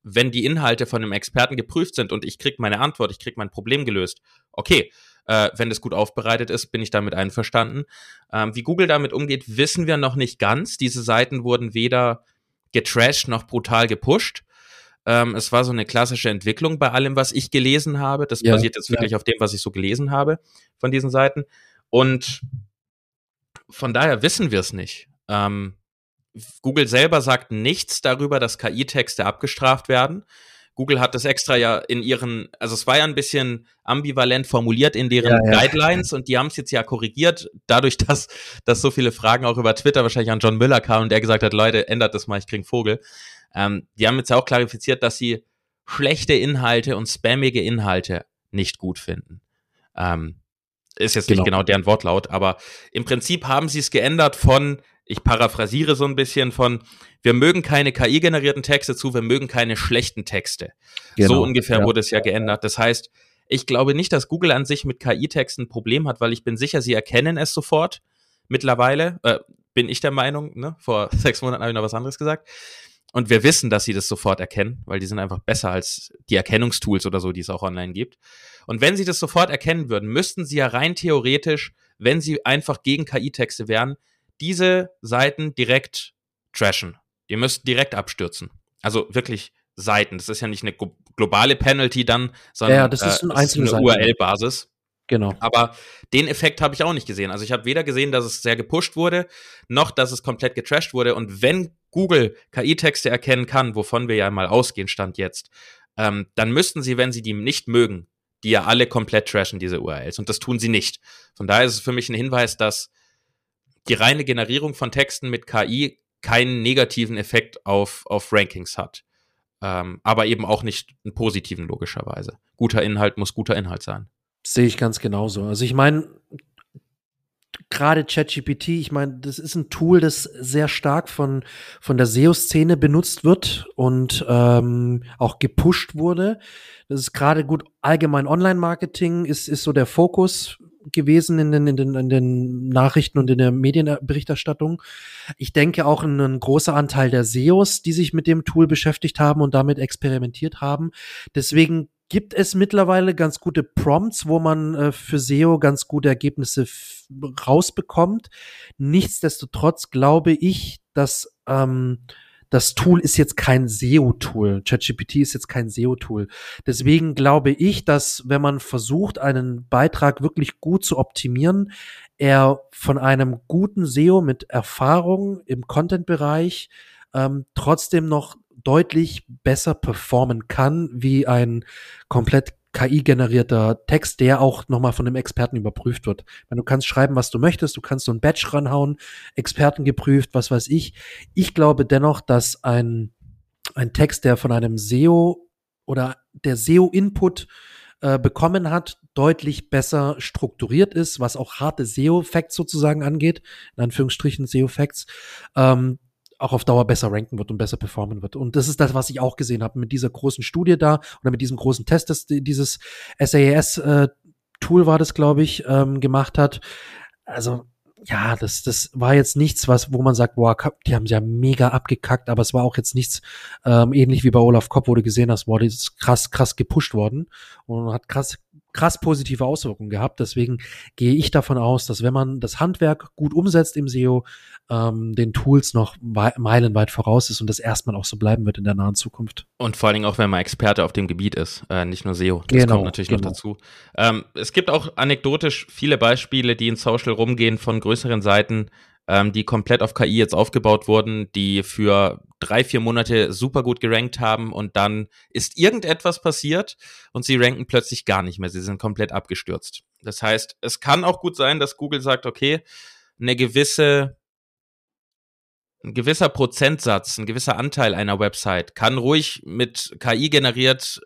wenn die Inhalte von einem Experten geprüft sind und ich kriege meine Antwort, ich kriege mein Problem gelöst, okay, äh, wenn das gut aufbereitet ist, bin ich damit einverstanden. Ähm, wie Google damit umgeht, wissen wir noch nicht ganz. Diese Seiten wurden weder getrashed noch brutal gepusht. Ähm, es war so eine klassische Entwicklung bei allem, was ich gelesen habe. Das ja, basiert jetzt wirklich ja. auf dem, was ich so gelesen habe von diesen Seiten. Und von daher wissen wir es nicht. Ähm, Google selber sagt nichts darüber, dass KI-Texte abgestraft werden. Google hat das extra ja in ihren, also es war ja ein bisschen ambivalent formuliert in deren ja, ja. Guidelines und die haben es jetzt ja korrigiert, dadurch, *laughs* dass, dass so viele Fragen auch über Twitter wahrscheinlich an John Müller kamen und der gesagt hat, Leute, ändert das mal, ich krieg Vogel. Ähm, die haben jetzt ja auch klarifiziert, dass sie schlechte Inhalte und spammige Inhalte nicht gut finden. Ähm, ist jetzt genau. nicht genau deren Wortlaut, aber im Prinzip haben sie es geändert von ich paraphrasiere so ein bisschen von, wir mögen keine KI-generierten Texte zu, wir mögen keine schlechten Texte. Genau. So ungefähr ja. wurde es ja geändert. Das heißt, ich glaube nicht, dass Google an sich mit KI-Texten ein Problem hat, weil ich bin sicher, sie erkennen es sofort. Mittlerweile äh, bin ich der Meinung, ne? vor *laughs* sechs Monaten habe ich noch was anderes gesagt. Und wir wissen, dass sie das sofort erkennen, weil die sind einfach besser als die Erkennungstools oder so, die es auch online gibt. Und wenn sie das sofort erkennen würden, müssten sie ja rein theoretisch, wenn sie einfach gegen KI-Texte wären, diese Seiten direkt trashen. Ihr müsst direkt abstürzen. Also wirklich Seiten. Das ist ja nicht eine globale Penalty dann, sondern ja, das ist, ein äh, das ist eine URL-Basis. Genau. Aber den Effekt habe ich auch nicht gesehen. Also ich habe weder gesehen, dass es sehr gepusht wurde, noch dass es komplett getrashed wurde. Und wenn Google KI-Texte erkennen kann, wovon wir ja mal ausgehen, stand jetzt, ähm, dann müssten sie, wenn sie die nicht mögen, die ja alle komplett trashen, diese URLs. Und das tun sie nicht. Von daher ist es für mich ein Hinweis, dass die reine Generierung von Texten mit KI keinen negativen Effekt auf, auf Rankings hat. Ähm, aber eben auch nicht einen positiven, logischerweise. Guter Inhalt muss guter Inhalt sein. Sehe ich ganz genauso. Also ich meine, gerade ChatGPT, ich meine, das ist ein Tool, das sehr stark von, von der SEO-Szene benutzt wird und ähm, auch gepusht wurde. Das ist gerade gut allgemein Online-Marketing ist, ist so der Fokus gewesen in den, in, den, in den Nachrichten und in der Medienberichterstattung. Ich denke auch ein großer Anteil der SEOs, die sich mit dem Tool beschäftigt haben und damit experimentiert haben. Deswegen gibt es mittlerweile ganz gute Prompts, wo man äh, für SEO ganz gute Ergebnisse rausbekommt. Nichtsdestotrotz glaube ich, dass ähm, das Tool ist jetzt kein SEO-Tool. ChatGPT ist jetzt kein SEO-Tool. Deswegen glaube ich, dass wenn man versucht, einen Beitrag wirklich gut zu optimieren, er von einem guten SEO mit Erfahrung im Content-Bereich ähm, trotzdem noch deutlich besser performen kann wie ein komplett KI-generierter Text, der auch nochmal von einem Experten überprüft wird. Du kannst schreiben, was du möchtest, du kannst so ein Batch ranhauen, Experten geprüft, was weiß ich. Ich glaube dennoch, dass ein, ein Text, der von einem SEO oder der SEO-Input äh, bekommen hat, deutlich besser strukturiert ist, was auch harte SEO-Facts sozusagen angeht, in Anführungsstrichen SEO-Facts, ähm, auch auf Dauer besser ranken wird und besser performen wird. Und das ist das, was ich auch gesehen habe mit dieser großen Studie da oder mit diesem großen Test, das dieses SAS-Tool äh, war das, glaube ich, ähm, gemacht hat. Also ja, das, das war jetzt nichts, was, wo man sagt, boah, die haben sie ja mega abgekackt, aber es war auch jetzt nichts, ähm, ähnlich wie bei Olaf Kopp, wo du gesehen hast, boah, die ist krass, krass gepusht worden und hat krass, krass positive Auswirkungen gehabt. Deswegen gehe ich davon aus, dass wenn man das Handwerk gut umsetzt im SEO, ähm, den Tools noch meilenweit voraus ist und das erstmal auch so bleiben wird in der nahen Zukunft. Und vor allen Dingen auch, wenn man Experte auf dem Gebiet ist, äh, nicht nur SEO. Das genau, kommt natürlich genau. noch dazu. Ähm, es gibt auch anekdotisch viele Beispiele, die in Social rumgehen von größeren Seiten, ähm, die komplett auf KI jetzt aufgebaut wurden, die für drei, vier Monate super gut gerankt haben und dann ist irgendetwas passiert und sie ranken plötzlich gar nicht mehr. Sie sind komplett abgestürzt. Das heißt, es kann auch gut sein, dass Google sagt, okay, eine gewisse ein gewisser Prozentsatz, ein gewisser Anteil einer Website kann ruhig mit KI generiert,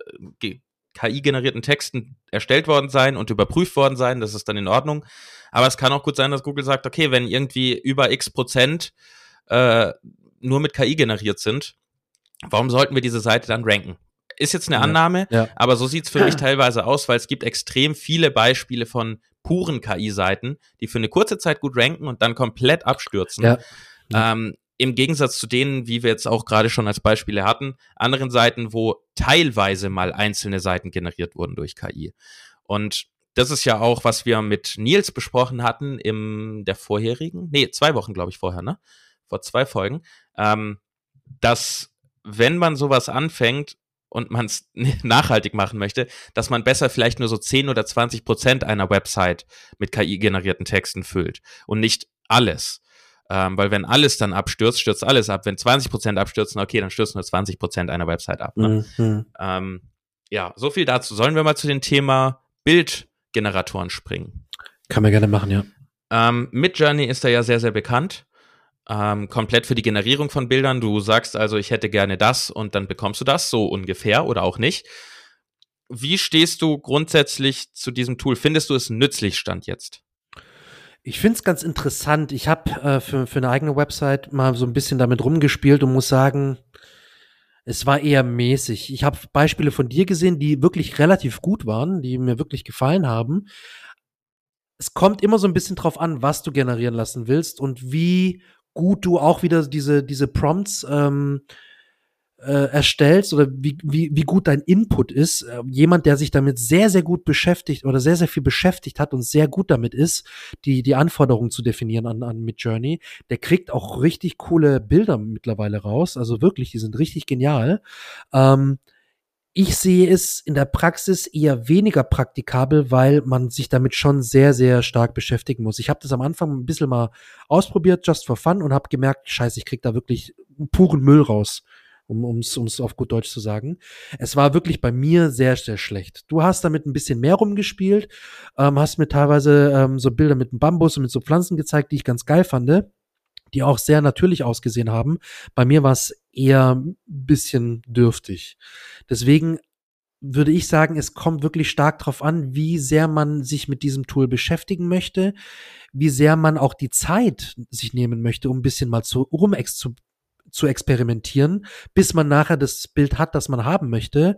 KI generierten Texten erstellt worden sein und überprüft worden sein. Das ist dann in Ordnung. Aber es kann auch gut sein, dass Google sagt, okay, wenn irgendwie über x Prozent äh, nur mit KI generiert sind, warum sollten wir diese Seite dann ranken? Ist jetzt eine ja, Annahme, ja. aber so sieht's für mich *clears throat* teilweise aus, weil es gibt extrem viele Beispiele von puren KI-Seiten, die für eine kurze Zeit gut ranken und dann komplett abstürzen. Ja. Ähm, Im Gegensatz zu denen, wie wir jetzt auch gerade schon als Beispiele hatten, anderen Seiten, wo teilweise mal einzelne Seiten generiert wurden durch KI. Und das ist ja auch, was wir mit Nils besprochen hatten im der vorherigen, nee, zwei Wochen, glaube ich, vorher, ne? Vor zwei Folgen, ähm, dass wenn man sowas anfängt und man es *laughs* nachhaltig machen möchte, dass man besser vielleicht nur so 10 oder 20 Prozent einer Website mit KI-generierten Texten füllt und nicht alles. Ähm, weil wenn alles dann abstürzt, stürzt alles ab. Wenn 20 Prozent abstürzen, okay, dann stürzt nur 20 Prozent einer Website ab. Ne? Mhm. Ähm, ja, so viel dazu. Sollen wir mal zu dem Thema Bild Generatoren springen. Kann man gerne machen, ja. Ähm, Midjourney ist da ja sehr, sehr bekannt. Ähm, komplett für die Generierung von Bildern. Du sagst also, ich hätte gerne das und dann bekommst du das, so ungefähr oder auch nicht. Wie stehst du grundsätzlich zu diesem Tool? Findest du es nützlich, Stand jetzt? Ich finde es ganz interessant. Ich habe äh, für, für eine eigene Website mal so ein bisschen damit rumgespielt und muss sagen, es war eher mäßig. Ich habe Beispiele von dir gesehen, die wirklich relativ gut waren, die mir wirklich gefallen haben. Es kommt immer so ein bisschen drauf an, was du generieren lassen willst und wie gut du auch wieder diese, diese Prompts ähm, äh, erstellst oder wie, wie, wie gut dein Input ist. Äh, jemand, der sich damit sehr, sehr gut beschäftigt oder sehr, sehr viel beschäftigt hat und sehr gut damit ist, die, die Anforderungen zu definieren an, an Midjourney, der kriegt auch richtig coole Bilder mittlerweile raus. Also wirklich, die sind richtig genial. Ähm, ich sehe es in der Praxis eher weniger praktikabel, weil man sich damit schon sehr, sehr stark beschäftigen muss. Ich habe das am Anfang ein bisschen mal ausprobiert, just for fun, und habe gemerkt, scheiße, ich krieg da wirklich puren Müll raus um es auf gut Deutsch zu sagen. Es war wirklich bei mir sehr, sehr schlecht. Du hast damit ein bisschen mehr rumgespielt, ähm, hast mir teilweise ähm, so Bilder mit einem Bambus und mit so Pflanzen gezeigt, die ich ganz geil fand, die auch sehr natürlich ausgesehen haben. Bei mir war es eher ein bisschen dürftig. Deswegen würde ich sagen, es kommt wirklich stark darauf an, wie sehr man sich mit diesem Tool beschäftigen möchte, wie sehr man auch die Zeit sich nehmen möchte, um ein bisschen mal zu, rum zu, experimentieren, bis man nachher das Bild hat, das man haben möchte.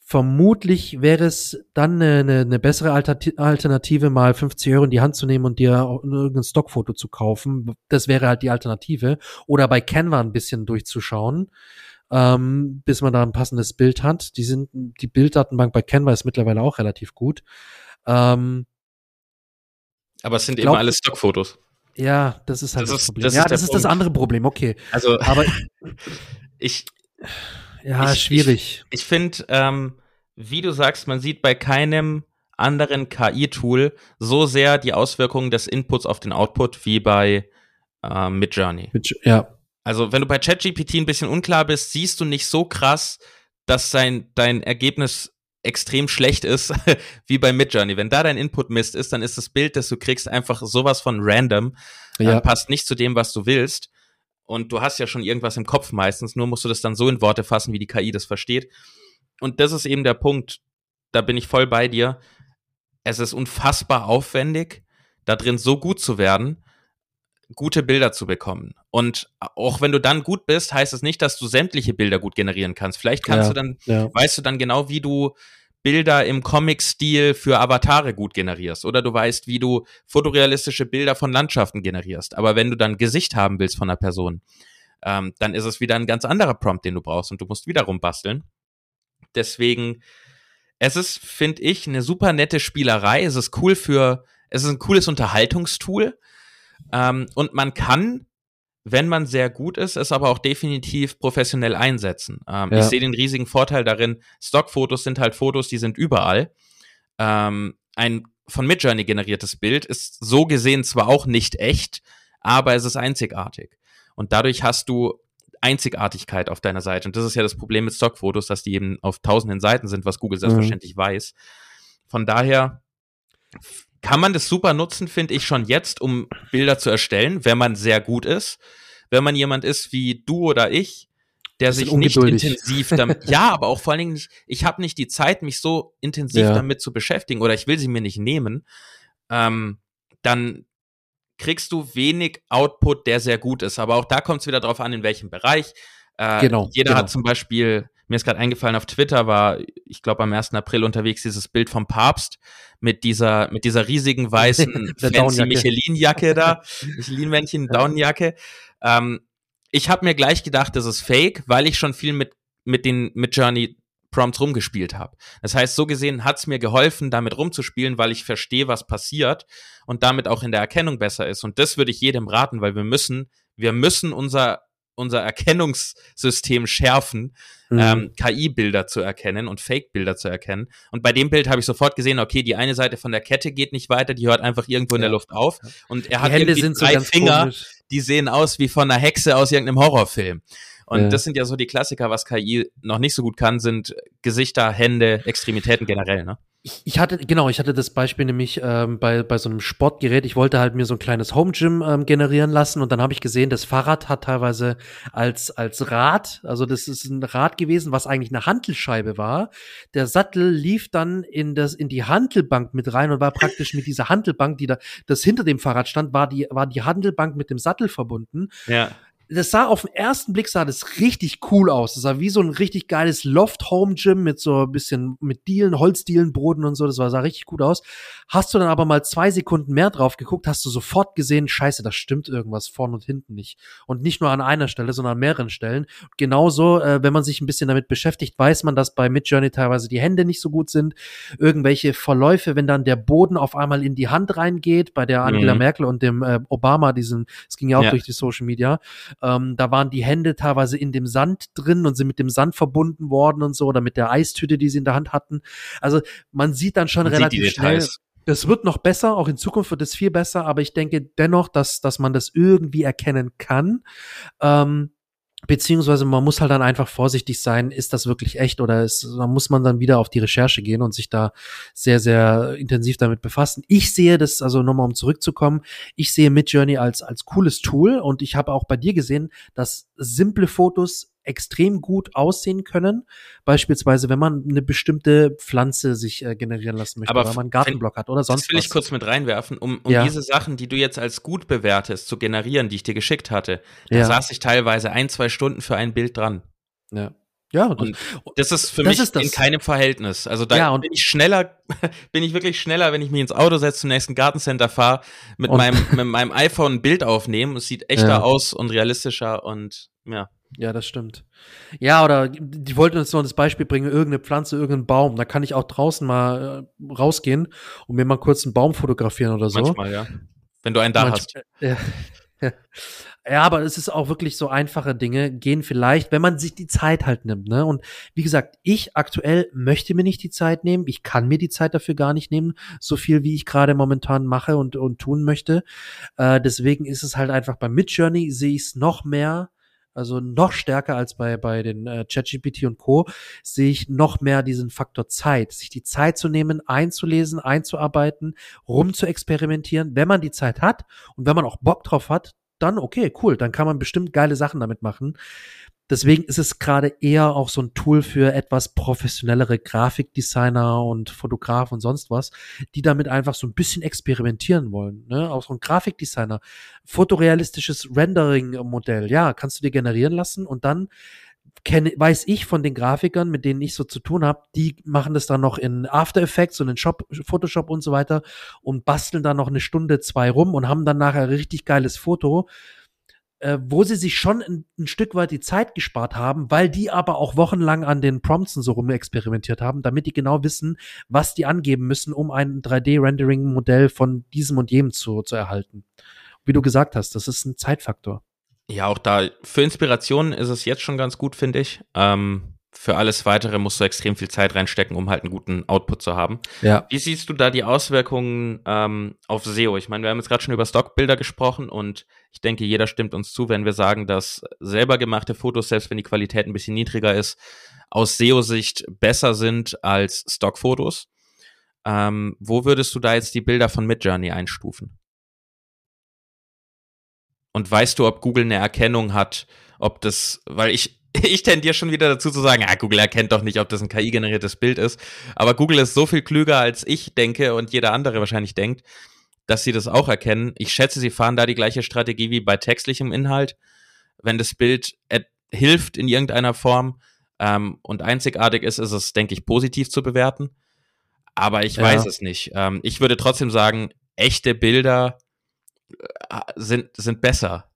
Vermutlich wäre es dann eine, eine, bessere Alternative, mal 50 Euro in die Hand zu nehmen und dir irgendein Stockfoto zu kaufen. Das wäre halt die Alternative. Oder bei Canva ein bisschen durchzuschauen ähm, bis man da ein passendes Bild hat. Die sind, die Bilddatenbank bei Canva ist mittlerweile auch relativ gut. Ähm, aber es sind glaub, eben alle Stockfotos. Ja, das ist halt das, das ist, Problem. Das ja, ist das ist Punkt. das andere Problem, okay. Also, aber *laughs* ich. Ja, ich, schwierig. Ich, ich finde, ähm, wie du sagst, man sieht bei keinem anderen KI-Tool so sehr die Auswirkungen des Inputs auf den Output wie bei äh, Midjourney. Ja. Also, wenn du bei ChatGPT ein bisschen unklar bist, siehst du nicht so krass, dass sein, dein Ergebnis extrem schlecht ist, *laughs* wie bei Midjourney. Wenn da dein Input Mist ist, dann ist das Bild, das du kriegst, einfach sowas von random, äh, ja. passt nicht zu dem, was du willst. Und du hast ja schon irgendwas im Kopf meistens, nur musst du das dann so in Worte fassen, wie die KI das versteht. Und das ist eben der Punkt, da bin ich voll bei dir. Es ist unfassbar aufwendig, da drin so gut zu werden gute Bilder zu bekommen. Und auch wenn du dann gut bist, heißt es das nicht, dass du sämtliche Bilder gut generieren kannst. Vielleicht kannst ja, du dann, ja. weißt du dann genau, wie du Bilder im Comic-Stil für Avatare gut generierst. Oder du weißt, wie du fotorealistische Bilder von Landschaften generierst. Aber wenn du dann Gesicht haben willst von einer Person, ähm, dann ist es wieder ein ganz anderer Prompt, den du brauchst und du musst wiederum basteln. Deswegen, es ist, finde ich, eine super nette Spielerei. Es ist cool für, es ist ein cooles Unterhaltungstool ähm, und man kann, wenn man sehr gut ist, es aber auch definitiv professionell einsetzen. Ähm, ja. Ich sehe den riesigen Vorteil darin, Stockfotos sind halt Fotos, die sind überall. Ähm, ein von Midjourney generiertes Bild ist so gesehen zwar auch nicht echt, aber es ist einzigartig. Und dadurch hast du Einzigartigkeit auf deiner Seite. Und das ist ja das Problem mit Stockfotos, dass die eben auf tausenden Seiten sind, was Google mhm. selbstverständlich mhm. weiß. Von daher kann man das super nutzen, finde ich schon jetzt, um Bilder zu erstellen, wenn man sehr gut ist. Wenn man jemand ist wie du oder ich, der sich nicht intensiv damit, *laughs* ja, aber auch vor allen Dingen nicht, ich habe nicht die Zeit, mich so intensiv ja. damit zu beschäftigen oder ich will sie mir nicht nehmen, ähm, dann kriegst du wenig Output, der sehr gut ist. Aber auch da kommt es wieder drauf an, in welchem Bereich. Äh, genau, jeder genau. hat zum Beispiel mir ist gerade eingefallen, auf Twitter war, ich glaube, am 1. April unterwegs dieses Bild vom Papst mit dieser, mit dieser riesigen *laughs* weißen fancy Michelin-Jacke da, *laughs* Michelin-Männchen, Daunenjacke. Ähm, ich habe mir gleich gedacht, das ist fake, weil ich schon viel mit, mit den, mit Journey Prompts rumgespielt habe. Das heißt, so gesehen hat's mir geholfen, damit rumzuspielen, weil ich verstehe, was passiert und damit auch in der Erkennung besser ist. Und das würde ich jedem raten, weil wir müssen, wir müssen unser unser Erkennungssystem schärfen, mhm. ähm, KI-Bilder zu erkennen und Fake-Bilder zu erkennen. Und bei dem Bild habe ich sofort gesehen, okay, die eine Seite von der Kette geht nicht weiter, die hört einfach irgendwo in der Luft auf. Und er hat irgendwie drei so Finger, komisch. die sehen aus wie von einer Hexe aus irgendeinem Horrorfilm. Und ja. das sind ja so die Klassiker, was KI noch nicht so gut kann, sind Gesichter, Hände, Extremitäten generell, ne? Ich hatte, genau, ich hatte das Beispiel nämlich ähm, bei, bei so einem Sportgerät. Ich wollte halt mir so ein kleines Home Gym ähm, generieren lassen und dann habe ich gesehen, das Fahrrad hat teilweise als, als Rad, also das ist ein Rad gewesen, was eigentlich eine Hantelscheibe war. Der Sattel lief dann in das, in die Hantelbank mit rein und war praktisch mit dieser Hantelbank, die da, das hinter dem Fahrrad stand, war die, war die Handelbank mit dem Sattel verbunden. Ja das sah auf den ersten Blick sah das richtig cool aus. Das sah wie so ein richtig geiles Loft Home Gym mit so ein bisschen mit Dielen, Holzdielen, Boden und so. Das war, sah richtig gut aus. Hast du dann aber mal zwei Sekunden mehr drauf geguckt, hast du sofort gesehen, scheiße, da stimmt irgendwas vorne und hinten nicht. Und nicht nur an einer Stelle, sondern an mehreren Stellen. Genauso, äh, wenn man sich ein bisschen damit beschäftigt, weiß man, dass bei Midjourney teilweise die Hände nicht so gut sind. Irgendwelche Verläufe, wenn dann der Boden auf einmal in die Hand reingeht, bei der Angela mhm. Merkel und dem äh, Obama, diesen, es ging ja auch ja. durch die Social Media, ähm, da waren die Hände teilweise in dem Sand drin und sind mit dem Sand verbunden worden und so oder mit der Eistüte, die sie in der Hand hatten. Also man sieht dann schon man relativ schnell. Das wird noch besser, auch in Zukunft wird es viel besser, aber ich denke dennoch, dass, dass man das irgendwie erkennen kann. Ähm, Beziehungsweise man muss halt dann einfach vorsichtig sein, ist das wirklich echt oder ist, da muss man dann wieder auf die Recherche gehen und sich da sehr, sehr intensiv damit befassen. Ich sehe das, also nochmal um zurückzukommen, ich sehe Midjourney als, als cooles Tool und ich habe auch bei dir gesehen, dass simple Fotos extrem gut aussehen können. Beispielsweise, wenn man eine bestimmte Pflanze sich äh, generieren lassen möchte, Aber weil man einen Gartenblock hat oder sonst das will was. ich kurz mit reinwerfen, um, um Ja. diese Sachen, die du jetzt als gut bewertest, zu generieren, die ich dir geschickt hatte. Da Ja. saß ich teilweise ein, zwei Stunden für ein Bild dran. Ja. Ja, das, Und das ist für Das mich ist in keinem Verhältnis. Also da Ja, und- bin ich schneller, *laughs* bin ich wirklich schneller, wenn ich mich ins Auto setze, zum nächsten Gartencenter fahre, mit Und- meinem, mit meinem iPhone ein Bild aufnehmen. Es sieht echter Ja. aus und realistischer und ja. Ja, das stimmt. Ja, oder die wollten uns noch das Beispiel bringen, irgendeine Pflanze, irgendein Baum. Da kann ich auch draußen mal äh, rausgehen und mir mal kurz einen Baum fotografieren oder so. Manchmal, ja. Wenn du einen da Manch- hast. *laughs* Ja. ja, aber es ist auch wirklich so einfache Dinge, gehen vielleicht, wenn man sich die Zeit halt nimmt, ne? Und wie gesagt, ich aktuell möchte mir nicht die Zeit nehmen. Ich kann mir die Zeit dafür gar nicht nehmen, so viel wie ich gerade momentan mache und, und tun möchte. Äh, deswegen ist es halt einfach bei Midjourney sehe ich es noch mehr, also noch stärker als bei, bei den äh, ChatGPT und Co. sehe ich noch mehr diesen Faktor Zeit, sich die Zeit zu nehmen, einzulesen, einzuarbeiten, rum zu experimentieren, wenn man die Zeit hat und wenn man auch Bock drauf hat, dann okay, cool, dann kann man bestimmt geile Sachen damit machen. Deswegen ist es gerade eher auch so ein Tool für etwas professionellere Grafikdesigner und Fotografen und sonst was, die damit einfach so ein bisschen experimentieren wollen. Ne? Auch so ein Grafikdesigner, fotorealistisches Rendering-Modell, ja, kannst du dir generieren lassen und dann kenne, weiß ich von den Grafikern, mit denen ich so zu tun habe, die machen das dann noch in After Effects und in Shop, Photoshop und so weiter und basteln dann noch eine Stunde, zwei rum und haben dann nachher richtig geiles Foto, äh, wo sie sich schon ein, ein Stück weit die Zeit gespart haben, weil die aber auch wochenlang an den Prompts und so rum experimentiert haben, damit die genau wissen, was die angeben müssen, um ein 3D-Rendering-Modell von diesem und jenem zu, zu erhalten. Wie du gesagt hast, das ist ein Zeitfaktor. Ja, auch da, für Inspiration ist es jetzt schon ganz gut, finde ich. Ähm, für alles weitere musst du extrem viel Zeit reinstecken, um halt einen guten Output zu haben. Ja. Wie siehst du da die Auswirkungen ähm, auf SEO? Ich meine, wir haben jetzt gerade schon über Stockbilder gesprochen und ich denke, jeder stimmt uns zu, wenn wir sagen, dass selber gemachte Fotos, selbst wenn die Qualität ein bisschen niedriger ist, aus SEO-Sicht besser sind als Stockfotos. Ähm, wo würdest du da jetzt die Bilder von Midjourney einstufen? Und weißt du, ob Google eine Erkennung hat, ob das, weil ich, *laughs* ich tendiere schon wieder dazu zu sagen, ja, Google erkennt doch nicht, ob das ein KI-generiertes Bild ist. Aber Google ist so viel klüger, als ich denke und jeder andere wahrscheinlich denkt, dass sie das auch erkennen. Ich schätze, sie fahren da die gleiche Strategie wie bei textlichem Inhalt. Wenn das Bild hilft in irgendeiner Form ähm, und einzigartig ist, ist es, denke ich, positiv zu bewerten. Aber ich Ja. weiß es nicht. Ähm, ich würde trotzdem sagen, echte Bilder äh, sind, sind besser.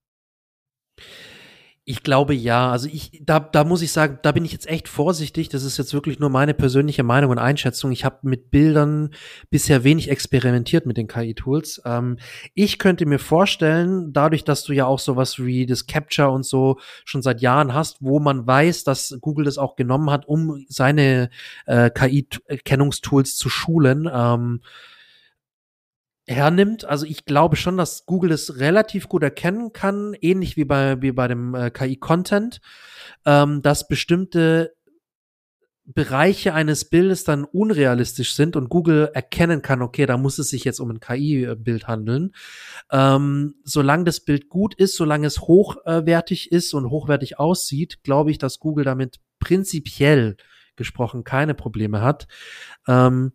Ich glaube ja. Also ich, da, da muss ich sagen, da bin ich jetzt echt vorsichtig. Das ist jetzt wirklich nur meine persönliche Meinung und Einschätzung. Ich habe mit Bildern bisher wenig experimentiert mit den KI-Tools. Ähm, ich könnte mir vorstellen, dadurch, dass du ja auch sowas wie das Capture und so schon seit Jahren hast, wo man weiß, dass Google das auch genommen hat, um seine äh, KI-Erkennungstools zu schulen. Ähm, hernimmt. Also ich glaube schon, dass Google es relativ gut erkennen kann, ähnlich wie bei, wie bei dem äh, KI-Content, ähm, dass bestimmte Bereiche eines Bildes dann unrealistisch sind und Google erkennen kann, okay, da muss es sich jetzt um ein KI-Bild handeln. Ähm, solange das Bild gut ist, solange es hochwertig ist und hochwertig aussieht, glaube ich, dass Google damit prinzipiell gesprochen keine Probleme hat. Ähm,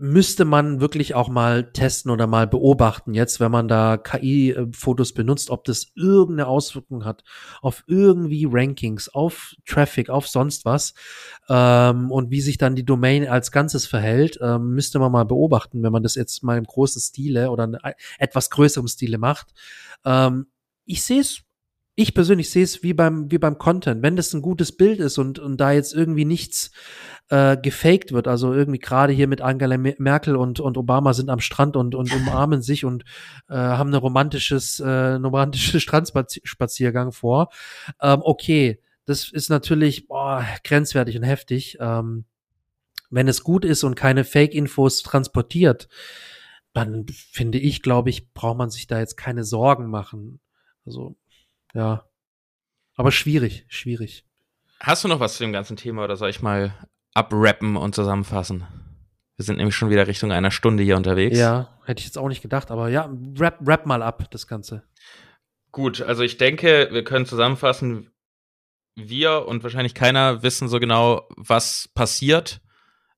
müsste man wirklich auch mal testen oder mal beobachten jetzt, wenn man da KI-Fotos benutzt, ob das irgendeine Auswirkung hat auf irgendwie Rankings, auf Traffic, auf sonst was ähm, und wie sich dann die Domain als Ganzes verhält, ähm, müsste man mal beobachten, wenn man das jetzt mal im großen Stile oder in etwas größerem Stile macht. Ähm, ich sehe es ich persönlich sehe es wie beim, wie beim Content. Wenn das ein gutes Bild ist und, und da jetzt irgendwie nichts äh, gefaked wird, also irgendwie gerade hier mit Angela Merkel und, und Obama sind am Strand und, und umarmen sich und äh, haben eine romantisches, äh, einen *laughs* Strandspaziergang vor. Ähm, okay, das ist natürlich boah, grenzwertig und heftig. Ähm, wenn es gut ist und keine Fake-Infos transportiert, dann finde ich, glaube ich, braucht man sich da jetzt keine Sorgen machen. Also ja. Aber schwierig, schwierig. Hast du noch was zu dem ganzen Thema oder soll ich mal abrappen und zusammenfassen? Wir sind nämlich schon wieder Richtung einer Stunde hier unterwegs. Ja, hätte ich jetzt auch nicht gedacht, aber ja, rap, rap mal ab, das Ganze. Gut, also ich denke, wir können zusammenfassen, wir und wahrscheinlich keiner wissen so genau, was passiert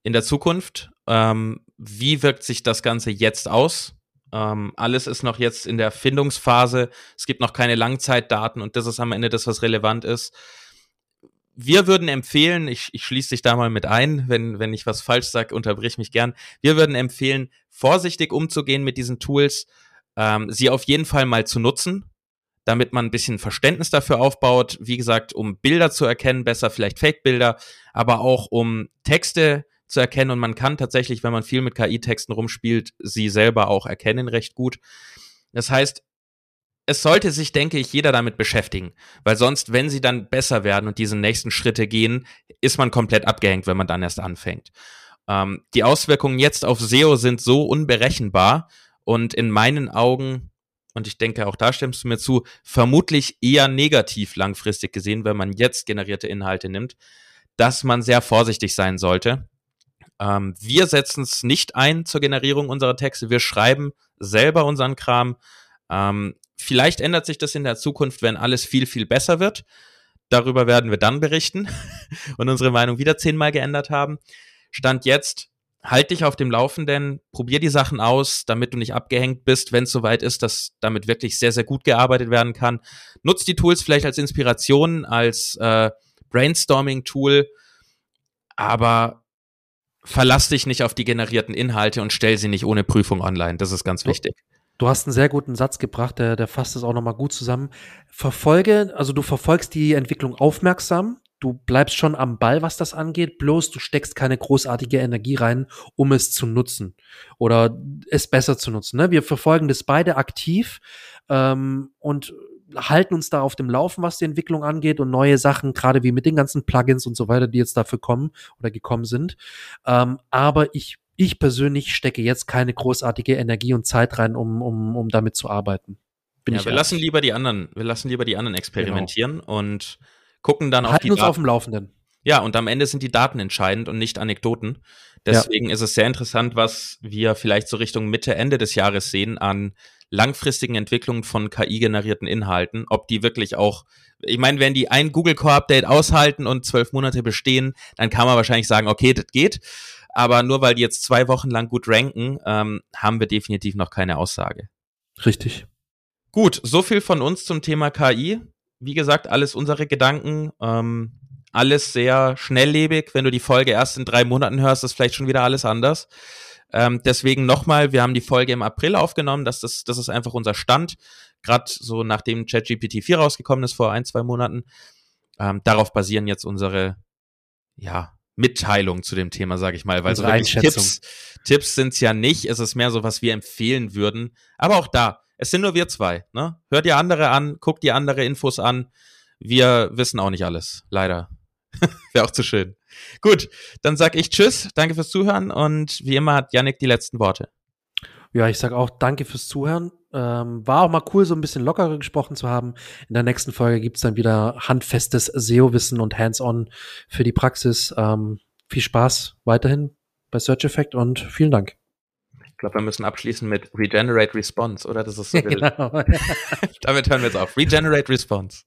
in der Zukunft. Ähm, wie wirkt sich das Ganze jetzt aus? Ähm, alles ist noch jetzt in der Findungsphase. Es gibt noch keine Langzeitdaten und das ist am Ende das, was relevant ist. Wir würden empfehlen, ich, ich schließe dich da mal mit ein, wenn, wenn ich was falsch sage, unterbrich mich gern. Wir würden empfehlen, vorsichtig umzugehen mit diesen Tools, ähm, sie auf jeden Fall mal zu nutzen, damit man ein bisschen Verständnis dafür aufbaut. Wie gesagt, um Bilder zu erkennen, besser vielleicht Fake-Bilder, aber auch um Texte zu erkennen und man kann tatsächlich, wenn man viel mit KI-Texten rumspielt, sie selber auch erkennen recht gut. Das heißt, es sollte sich, denke ich, jeder damit beschäftigen, weil sonst, wenn sie dann besser werden und diese nächsten Schritte gehen, ist man komplett abgehängt, wenn man dann erst anfängt. Ähm, die Auswirkungen jetzt auf SEO sind so unberechenbar und in meinen Augen, und ich denke auch da stimmst du mir zu, vermutlich eher negativ langfristig gesehen, wenn man jetzt generierte Inhalte nimmt, dass man sehr vorsichtig sein sollte ähm, wir setzen es nicht ein zur Generierung unserer Texte. Wir schreiben selber unseren Kram. Ähm, vielleicht ändert sich das in der Zukunft, wenn alles viel, viel besser wird. Darüber werden wir dann berichten *laughs* und unsere Meinung wieder zehnmal geändert haben. Stand jetzt, halt dich auf dem Laufenden, probier die Sachen aus, damit du nicht abgehängt bist, wenn es soweit ist, dass damit wirklich sehr, sehr gut gearbeitet werden kann. Nutz die Tools vielleicht als Inspiration, als äh, Brainstorming-Tool, aber verlass dich nicht auf die generierten Inhalte und stell sie nicht ohne Prüfung online. Das ist ganz wichtig. Du hast einen sehr guten Satz gebracht, der, der fasst es auch nochmal gut zusammen. Verfolge, also du verfolgst die Entwicklung aufmerksam, du bleibst schon am Ball, was das angeht, bloß du steckst keine großartige Energie rein, um es zu nutzen oder es besser zu nutzen. Ne? Wir verfolgen das beide aktiv ähm, und halten uns da auf dem Laufen, was die Entwicklung angeht und neue Sachen, gerade wie mit den ganzen Plugins und so weiter, die jetzt dafür kommen oder gekommen sind. Ähm, aber ich, ich persönlich stecke jetzt keine großartige Energie und Zeit rein, um, um, um damit zu arbeiten. Bin ja, wir lassen lieber die anderen, wir lassen lieber die anderen experimentieren genau. und gucken dann halten auf die uns Daten. auf dem Laufenden. Ja, und am Ende sind die Daten entscheidend und nicht Anekdoten. Deswegen ja. ist es sehr interessant, was wir vielleicht so Richtung Mitte, Ende des Jahres sehen an langfristigen Entwicklungen von KI-generierten Inhalten, ob die wirklich auch, ich meine, wenn die ein Google Core Update aushalten und zwölf Monate bestehen, dann kann man wahrscheinlich sagen, okay, das geht. Aber nur weil die jetzt zwei Wochen lang gut ranken, ähm, haben wir definitiv noch keine Aussage. Richtig. Gut, so viel von uns zum Thema KI. Wie gesagt, alles unsere Gedanken. Ähm, alles sehr schnelllebig. Wenn du die Folge erst in drei Monaten hörst, ist vielleicht schon wieder alles anders. Ähm, deswegen nochmal, wir haben die Folge im April aufgenommen, das ist, das ist einfach unser Stand. Gerade so nachdem ChatGPT 4 rausgekommen ist vor ein, zwei Monaten. Ähm, darauf basieren jetzt unsere, ja, Mitteilung zu dem Thema, sage ich mal, weil so Tipps, Tipps sind es ja nicht. Es ist mehr so, was wir empfehlen würden. Aber auch da, es sind nur wir zwei. Ne? Hört ihr andere an, guckt ihr andere Infos an. Wir wissen auch nicht alles, leider. *laughs* Wäre auch zu schön. Gut, dann sag ich Tschüss, danke fürs Zuhören und wie immer hat Yannick die letzten Worte. Ja, ich sag auch danke fürs Zuhören. Ähm, war auch mal cool, so ein bisschen lockerer gesprochen zu haben. In der nächsten Folge gibt's dann wieder handfestes SEO-Wissen und Hands-on für die Praxis. Ähm, viel Spaß weiterhin bei Search Effect und vielen Dank. Ich glaube, wir müssen abschließen mit Regenerate Response, oder? Das ist so *laughs* genau. *laughs* Damit hören wir jetzt auf. Regenerate Response.